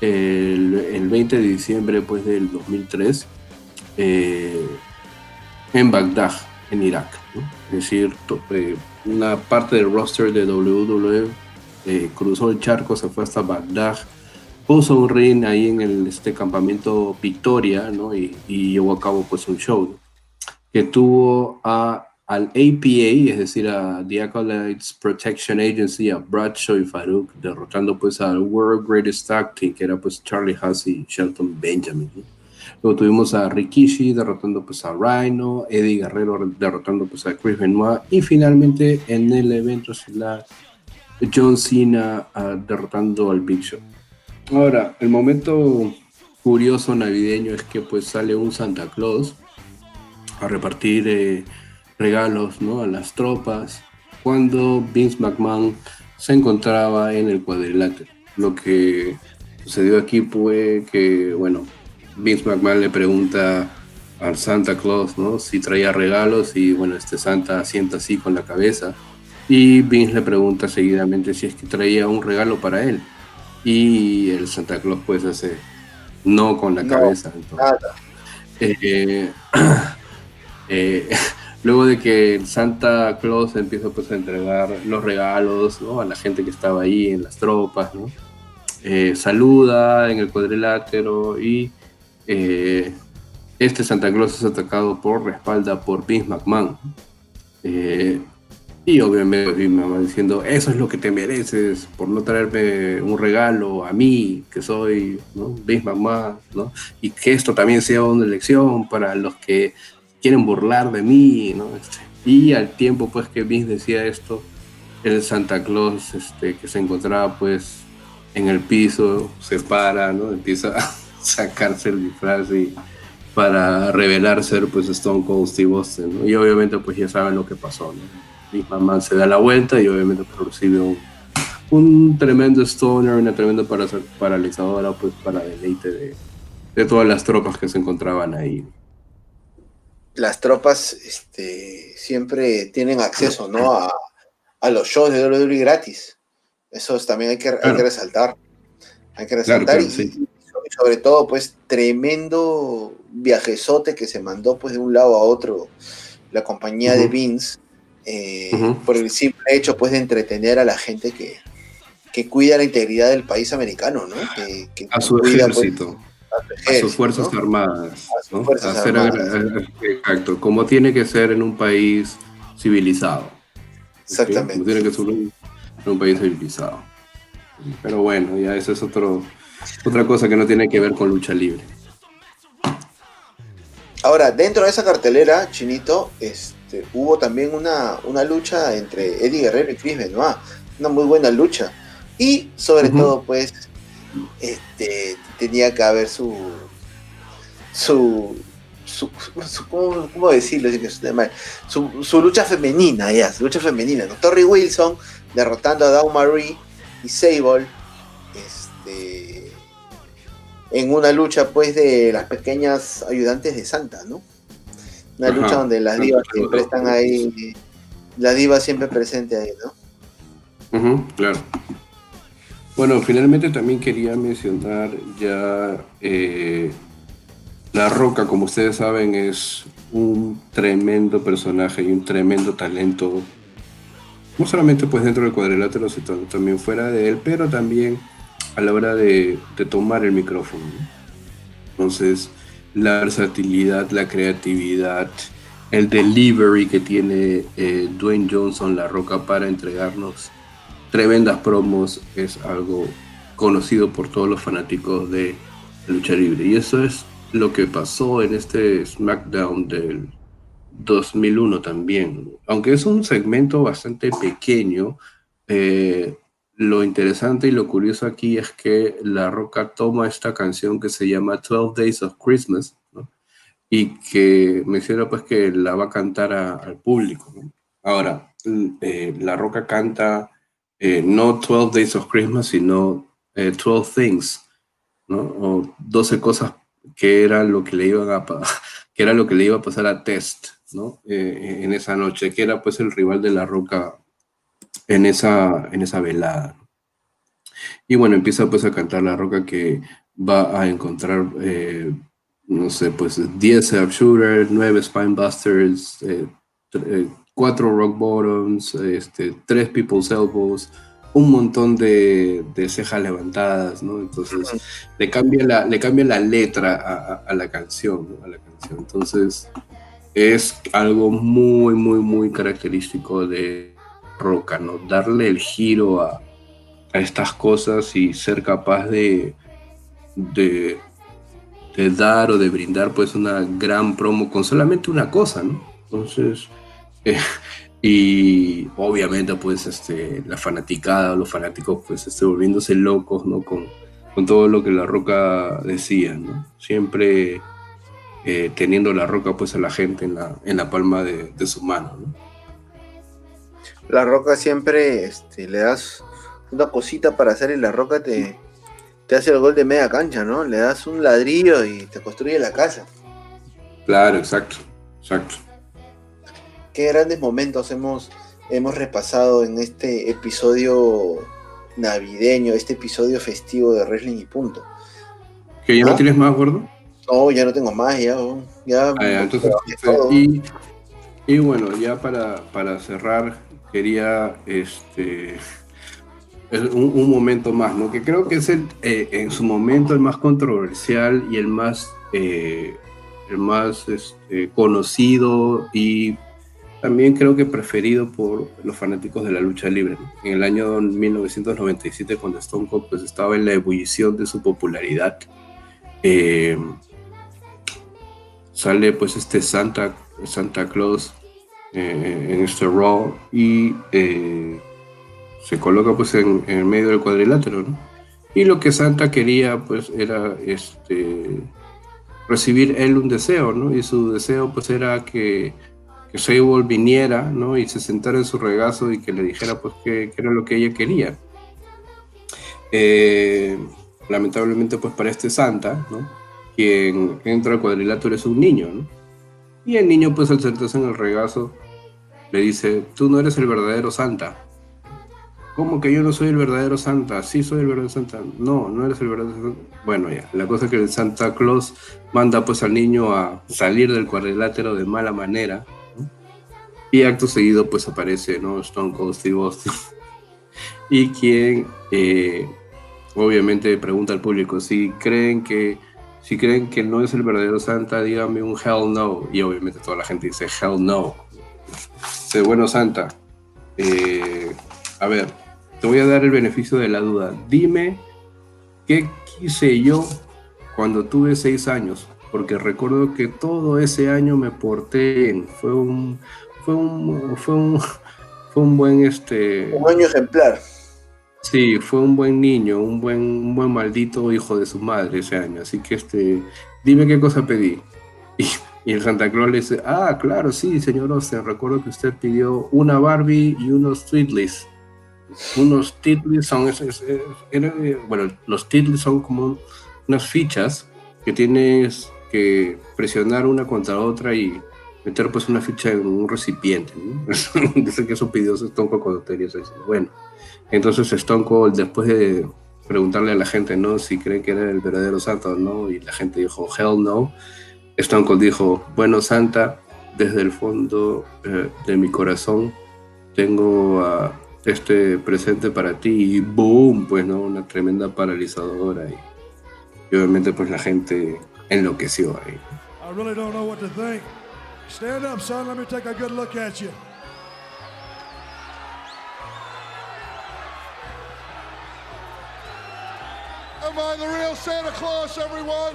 el, el 20 de diciembre pues, del 2003 eh, en Bagdad, en Irak. ¿no? Es decir, eh, una parte del roster de WWE eh, cruzó el charco, se fue hasta Bagdad, puso un ring ahí en el, este campamento Victoria, ¿no? Y, y, llevó a cabo pues un show, ¿no? Que tuvo a, al APA, es decir, a The Acolytes Protection Agency, a Bradshaw y Farouk, derrotando pues al World Greatest Tag Team, que era pues Charlie Haas y Shelton Benjamin. Luego tuvimos a Rikishi derrotando pues a Rhino, Eddie Guerrero derrotando pues a Chris Benoit y finalmente en el evento John Cena uh, derrotando al Big Show. Ahora, el momento curioso navideño es que pues sale un Santa Claus a repartir eh, regalos ¿no? a las tropas cuando Vince McMahon se encontraba en el cuadrilátero. Lo que sucedió aquí fue que, bueno, Vince McMahon le pregunta al Santa Claus, ¿no? Si traía regalos y bueno, este Santa asienta así con la cabeza y Vince le pregunta seguidamente si es que traía un regalo para él y el Santa Claus pues hace no con la no, cabeza. Entonces, eh, <clears throat> eh, luego de que Santa Claus empieza pues a entregar los regalos ¿no? a la gente que estaba ahí en las tropas, ¿no? eh, saluda en el cuadrilátero y eh, este Santa Claus es atacado por respalda por Vince McMahon. Eh, y obviamente Vince McMahon diciendo, eso es lo que te mereces por no traerme un regalo a mí, que soy ¿no? Vince McMahon, ¿no? y que esto también sea una lección para los que quieren burlar de mí. ¿no? Este, y al tiempo pues que Vince decía esto, el Santa Claus este, que se encontraba pues en el piso se para, ¿no? empieza a <laughs> sacarse el disfraz y para revelar ser pues Stone Cold Steve Austin, ¿no? Y obviamente pues ya saben lo que pasó, ¿no? Mi mamá se da la vuelta y obviamente pues, recibe un, un tremendo stoner, una tremenda paralizadora pues para deleite de, de, todas las tropas que se encontraban ahí.
Las tropas este, siempre tienen acceso, ¿no? A, a los shows de WWE gratis. Eso también hay que, claro. hay que resaltar. Hay que resaltar claro, claro, y, sí sobre todo, pues, tremendo viajezote que se mandó, pues, de un lado a otro la compañía de Vince, eh, por el simple hecho pues de entretener a la gente que, que cuida la integridad del país americano, ¿no? Que,
a su
cuida, pues,
ejército. A, sus fuerzas armadas.
A sus fuerzas
Hacer-
armadas.
exacto, como tiene que ser en un país civilizado.
Exactamente.
Como tiene que ser un, en un país civilizado. Pero bueno, ya eso es otro, otra cosa que no tiene que ver con lucha libre.
Ahora, dentro de esa cartelera, Chinito, este, hubo también una, una lucha entre Eddie Guerrero y Chris Benoit. Una muy buena lucha. Y sobre todo, pues, este, tenía que haber su. su. su, su- ¿cómo, cómo decirlo? Su, su lucha femenina, ya, su lucha femenina. ¿no? Torrey Wilson derrotando a Dawn Marie y Sable. Este, en una lucha pues de las pequeñas ayudantes de Santa, ¿no? Una
Ajá.
lucha donde las divas siempre están ahí, las divas siempre presentes ahí, ¿no?
Claro. Bueno, finalmente también quería mencionar ya eh, La Roca, como ustedes saben, es un tremendo personaje y un tremendo talento, no solamente pues dentro del cuadrilátero, sino también fuera de él, pero también a la hora de, tomar el micrófono. ¿no? Entonces, la versatilidad, la creatividad, el delivery que tiene eh, Dwayne Johnson, La Roca, para entregarnos tremendas promos es algo conocido por todos los fanáticos de lucha libre. Y eso es lo que pasó en este SmackDown del 2001 también. Aunque es un segmento bastante pequeño, eh, lo interesante y lo curioso aquí es que La Roca toma esta canción que se llama 12 Days of Christmas y que menciona pues que la va a cantar a- al público. Ahora, eh, La Roca canta eh, no 12 Days of Christmas, sino eh, 12 Things, ¿no? O 12 cosas que era lo que le iban a <laughs> que era lo que le iba a pasar a Test, ¿no? Eh, en esa noche, que era pues el rival de La Roca en esa, en esa velada. Y bueno, empieza pues a cantar La Roca que va a encontrar, eh, no sé, pues 10 Shooter, 9 Spinebusters, eh, 4 Rock Bottoms, este, 3 People's Elbows, un montón de, de cejas levantadas, ¿no? Entonces le cambia la, le cambia la letra a, a- a la canción, ¿no? A la canción. Entonces es algo muy, muy, muy característico de Roca, ¿no? Darle el giro a, a estas cosas y ser capaz de, de, de dar o de brindar pues una gran promo con solamente una cosa, ¿no? Entonces, eh, <laughs> y obviamente pues este, la fanaticada o los fanáticos pues este, volviéndose locos, ¿no? Con, con todo lo que la roca decía, ¿no? Siempre eh, teniendo la roca pues a la gente en la, en la palma de, de su mano, ¿no?
La roca siempre este, le das una cosita para hacer y la roca te, te hace el gol de media cancha, ¿no? Le das un ladrillo y te construye la casa.
Claro, exacto, exacto.
Qué grandes momentos hemos, hemos repasado en este episodio navideño, este episodio festivo de Wrestling y punto.
¿Que ya no,
¿No?
tienes más, gordo?
No, ya no tengo más, ya, oh, ya.
Ah, ya, entonces, y, y bueno, ya para, para cerrar, quería este un momento más, ¿no? Que creo que es el, eh, en su momento el más controversial y el más, eh, el más este, conocido y también creo que preferido por los fanáticos de la lucha libre. En el año 1997, cuando Stone Cold pues, estaba en la ebullición de su popularidad, eh, sale pues este Santa, Santa Claus eh, en este Raw y eh, se coloca pues en, en el medio del cuadrilátero, ¿no? Y lo que Santa quería pues era este recibir él un deseo, ¿no? Y su deseo pues era que, que Sable viniera, ¿no? Y se sentara en su regazo y que le dijera pues que era lo que ella quería. Eh, lamentablemente pues para este Santa, ¿no? Quien entra al cuadrilátero es un niño, ¿no? Y el niño pues al sentarse en el regazo le dice, tú no eres el verdadero Santa. ¿Cómo que yo no soy el verdadero Santa? Sí soy el verdadero Santa. No, no eres el verdadero Santa. Bueno, ya, la cosa es que el Santa Claus manda pues al niño a salir del cuadrilátero de mala manera. Y acto seguido, pues aparece, ¿no? Stone Cold Steve Austin. <laughs> y quien, eh, obviamente, pregunta al público si creen que si creen que no es el verdadero Santa, díganme un hell no. Y obviamente toda la gente dice hell no. Dice, bueno, Santa, eh, a ver, te voy a dar el beneficio de la duda. Dime qué quise yo cuando tuve seis años, porque recuerdo que todo ese año me porté bien. Fue un, fue un, fue un, <laughs> fue un buen este.
Un año ejemplar.
Sí, fue un buen niño, un buen, un buen maldito hijo de su madre ese año. Así que este, dime qué cosa pedí. <laughs> Y, el Santa Claus le dice, ah, claro, sí, señor Austin, recuerdo que usted pidió una Barbie y unos Tweedleys. Unos Tweedleys son, eh, bueno, los Tweedleys son como unas fichas que tienes que presionar una contra otra y meter pues una ficha en un recipiente. ¿no? <laughs> Dice que eso pidió Stone Cold cuando tenía Bueno, entonces Stone Cold después de preguntarle a la gente no si creen que era el verdadero santo o no y la gente dijo hell no, Stone Cold dijo, bueno Santa, desde el fondo eh, de mi corazón tengo a este presente para ti y boom, pues no, una tremenda paralizadora y, y obviamente pues la gente enloqueció ahí.
I really don't know what to think. Stand up, son. Let me take a good look at you. Am I the real Santa Claus, everyone?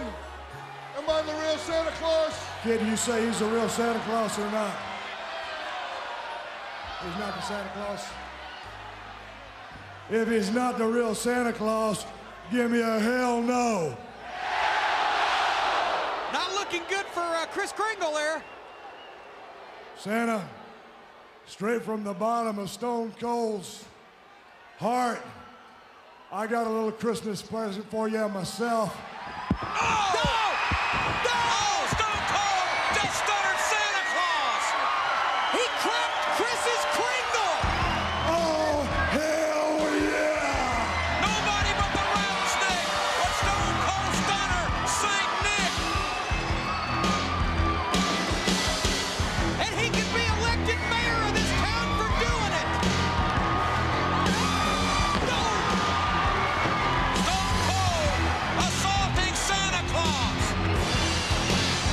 Am I the real Santa Claus? Kid, you say he's the real Santa Claus or not? He's not the Santa Claus. If he's not the real Santa Claus, give me a hell no.
Not looking good for uh, Chris Kringle there.
Santa, straight from the bottom of Stone Cold's heart, I got a little Christmas present for you myself.
Oh!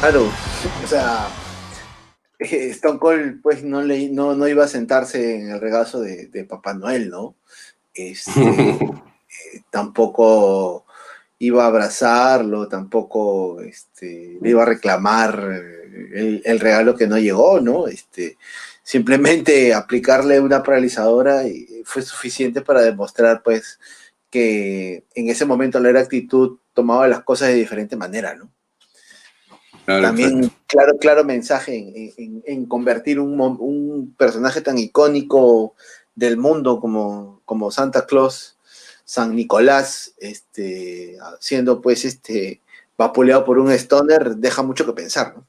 Claro, o sea, eh, Stone Cold pues no, le, no, no iba a sentarse en el regazo de, de Papá Noel, ¿no? Este, <laughs> eh, tampoco iba a abrazarlo, tampoco este, le iba a reclamar eh, el, el regalo que no llegó, ¿no? Este, simplemente aplicarle una paralizadora y fue suficiente para demostrar pues que en ese momento la era actitud tomaba las cosas de diferente manera, ¿no?
Claro,
También,
exacto.
claro, claro mensaje en, en- en convertir un, un personaje tan icónico del mundo como, como Santa Claus, San Nicolás, este, siendo pues este vapuleado por un stoner, deja mucho que pensar, ¿no?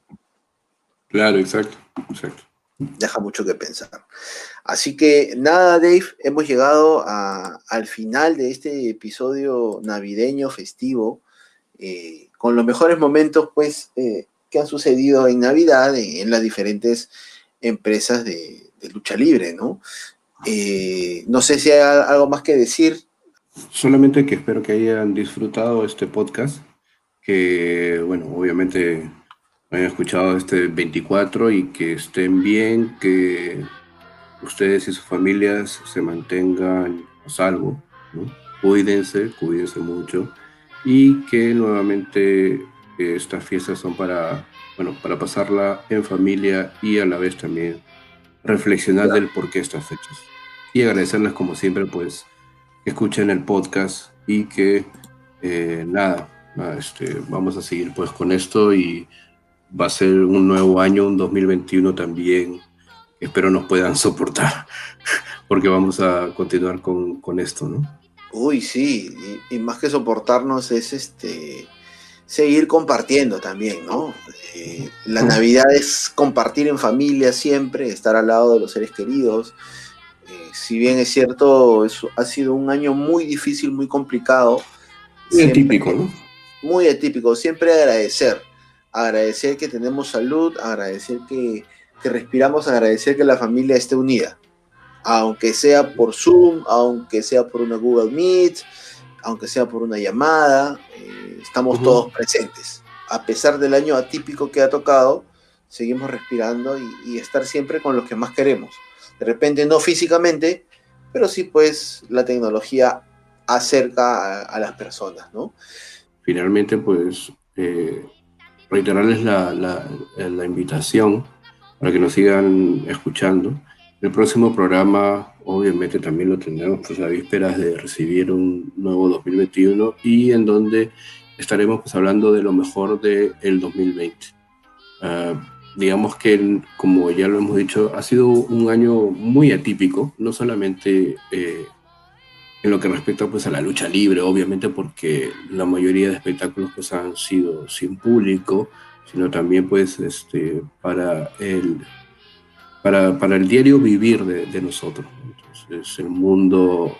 Claro, exacto, exacto.
Deja mucho que pensar. Así que nada, Dave, hemos llegado a- al final de este episodio navideño festivo, eh, con los mejores momentos, pues, eh, que han sucedido en Navidad en, las diferentes empresas de, lucha libre, ¿no? Eh, no sé si hay algo más que decir.
Solamente que espero que hayan disfrutado este podcast, que, bueno, obviamente hayan escuchado este 24 y que estén bien, que ustedes y sus familias se mantengan a salvo, ¿no? Cuídense, cuídense mucho y que nuevamente eh, estas fiestas son para, bueno, para pasarla en familia y a la vez también reflexionar del por qué estas fechas. Y agradecerles como siempre, pues, que escuchen el podcast y que eh, nada, nada, este, vamos a seguir pues con esto y va a ser un nuevo año, un 2021 también. Espero nos puedan soportar <laughs> porque vamos a continuar con, con esto, ¿no?
Uy, sí, y, y más que soportarnos es este seguir compartiendo también, ¿no? Eh, la Navidad es compartir en familia siempre, estar al lado de los seres queridos. Eh, si bien es cierto, es- ha sido un año muy difícil, muy complicado.
Muy
siempre-
típico, ¿no?
muy atípico, siempre agradecer, agradecer que tenemos salud, agradecer que que respiramos agradecer que la familia esté unida, aunque sea por Zoom, aunque sea por una Google Meet, aunque sea por una llamada, eh, estamos todos presentes. A pesar del año atípico que ha tocado, seguimos respirando y, estar siempre con los que más queremos. De repente no físicamente, pero sí pues la tecnología acerca a, las personas, ¿no?
Finalmente pues eh, reiterarles la, la, invitación para que nos sigan escuchando. El próximo programa, obviamente, también lo tendremos pues, a vísperas de recibir un nuevo 2021 y en donde estaremos pues, hablando de lo mejor del el 2020. Uh, digamos que, como ya lo hemos dicho, ha sido un año muy atípico, no solamente eh, en lo que respecta pues, a la lucha libre, obviamente porque la mayoría de espectáculos pues, han sido sin público, sino también pues, este, para, el, para, para el diario vivir de, nosotros. Entonces el mundo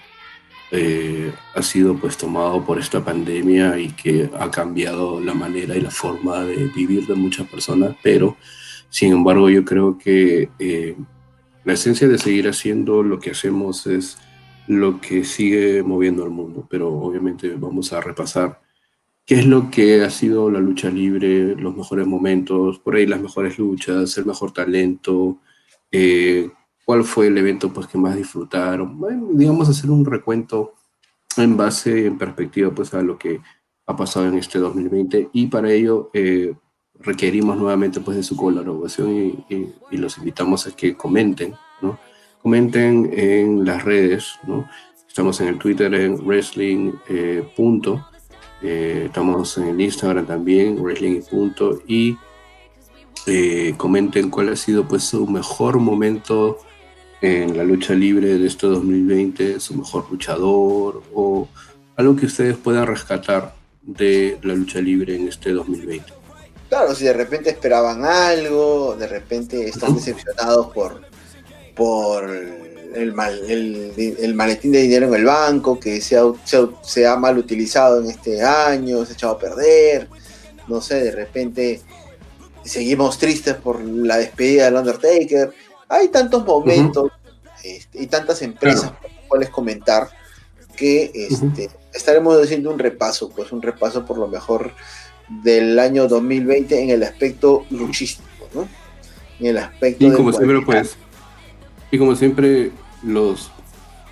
eh, ha sido pues tomado por esta pandemia y que ha cambiado la manera y la forma de vivir de muchas personas, pero sin embargo yo creo que eh, la esencia de seguir haciendo lo que hacemos es lo que sigue moviendo al mundo, pero obviamente vamos a repasar qué es lo que ha sido la lucha libre, los mejores momentos, por ahí las mejores luchas, el mejor talento, eh, cuál fue el evento pues, que más disfrutaron, digamos hacer un recuento en base, en perspectiva pues a lo que ha pasado en este 2020 y para ello eh, requerimos nuevamente pues de su colaboración y, y los invitamos a que comenten, ¿no? comenten en las redes, ¿no? Estamos en el Twitter en wrestling. Eh, punto. Eh, estamos en el Instagram también, wrestling punto. Y eh, comenten cuál ha sido pues su mejor momento en la lucha libre de este 2020, su mejor luchador o algo que ustedes puedan rescatar de la lucha libre en este 2020.
Claro, si de repente esperaban algo, de repente están decepcionados por, por el, el, maletín de dinero en el banco que se ha, se, ha, mal utilizado en este año, se ha echado a perder, no sé, de repente seguimos tristes por la despedida del Undertaker. Hay tantos momentos este, y tantas empresas por las cuales comentar que este, estaremos haciendo un repaso, pues un repaso por lo mejor del año 2020 en el aspecto luchístico, ¿no? En el aspecto...
Y como siempre, pues y como siempre, los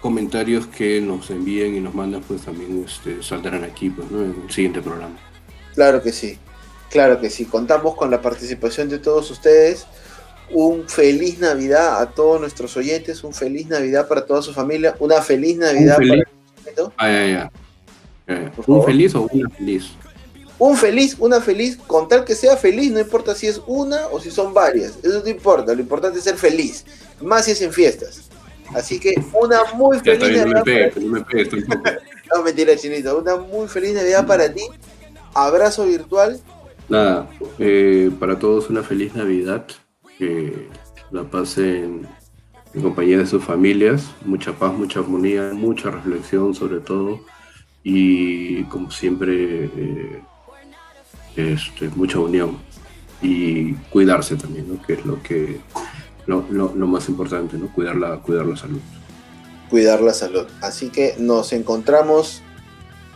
comentarios que nos envíen y nos mandan, pues también este, saldrán aquí pues, en el siguiente programa.
Claro que sí, claro que sí. Contamos con la participación de todos ustedes. Un feliz Navidad a todos nuestros oyentes, un feliz Navidad para toda su familia, una feliz Navidad
para... Ah, ¿Un feliz o una feliz?
Un feliz, una feliz, con tal que sea feliz, no importa si es una o si son varias, eso no importa, lo importante es ser feliz más si es en fiestas. Así que una muy feliz Navidad. <laughs> No, mentira, chinito. Una muy feliz Navidad para ti. Abrazo virtual.
Nada, eh, para todos una feliz Navidad. Que la pasen en compañía de sus familias. Mucha paz, mucha armonía, mucha reflexión sobre todo. Y como siempre, eh, este, mucha unión. Y cuidarse también, ¿no? que es lo que lo, más importante, ¿no? Cuidar la, cuidar la salud.
Cuidar la salud. Así que nos encontramos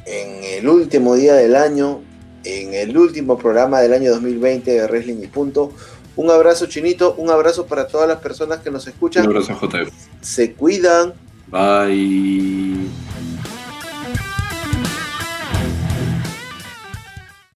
en el último día del año, en el último programa del año 2020 de Wrestling y Punto. Un abrazo chinito, un abrazo para todas las personas que nos escuchan.
Un abrazo JF.
Se cuidan.
Bye.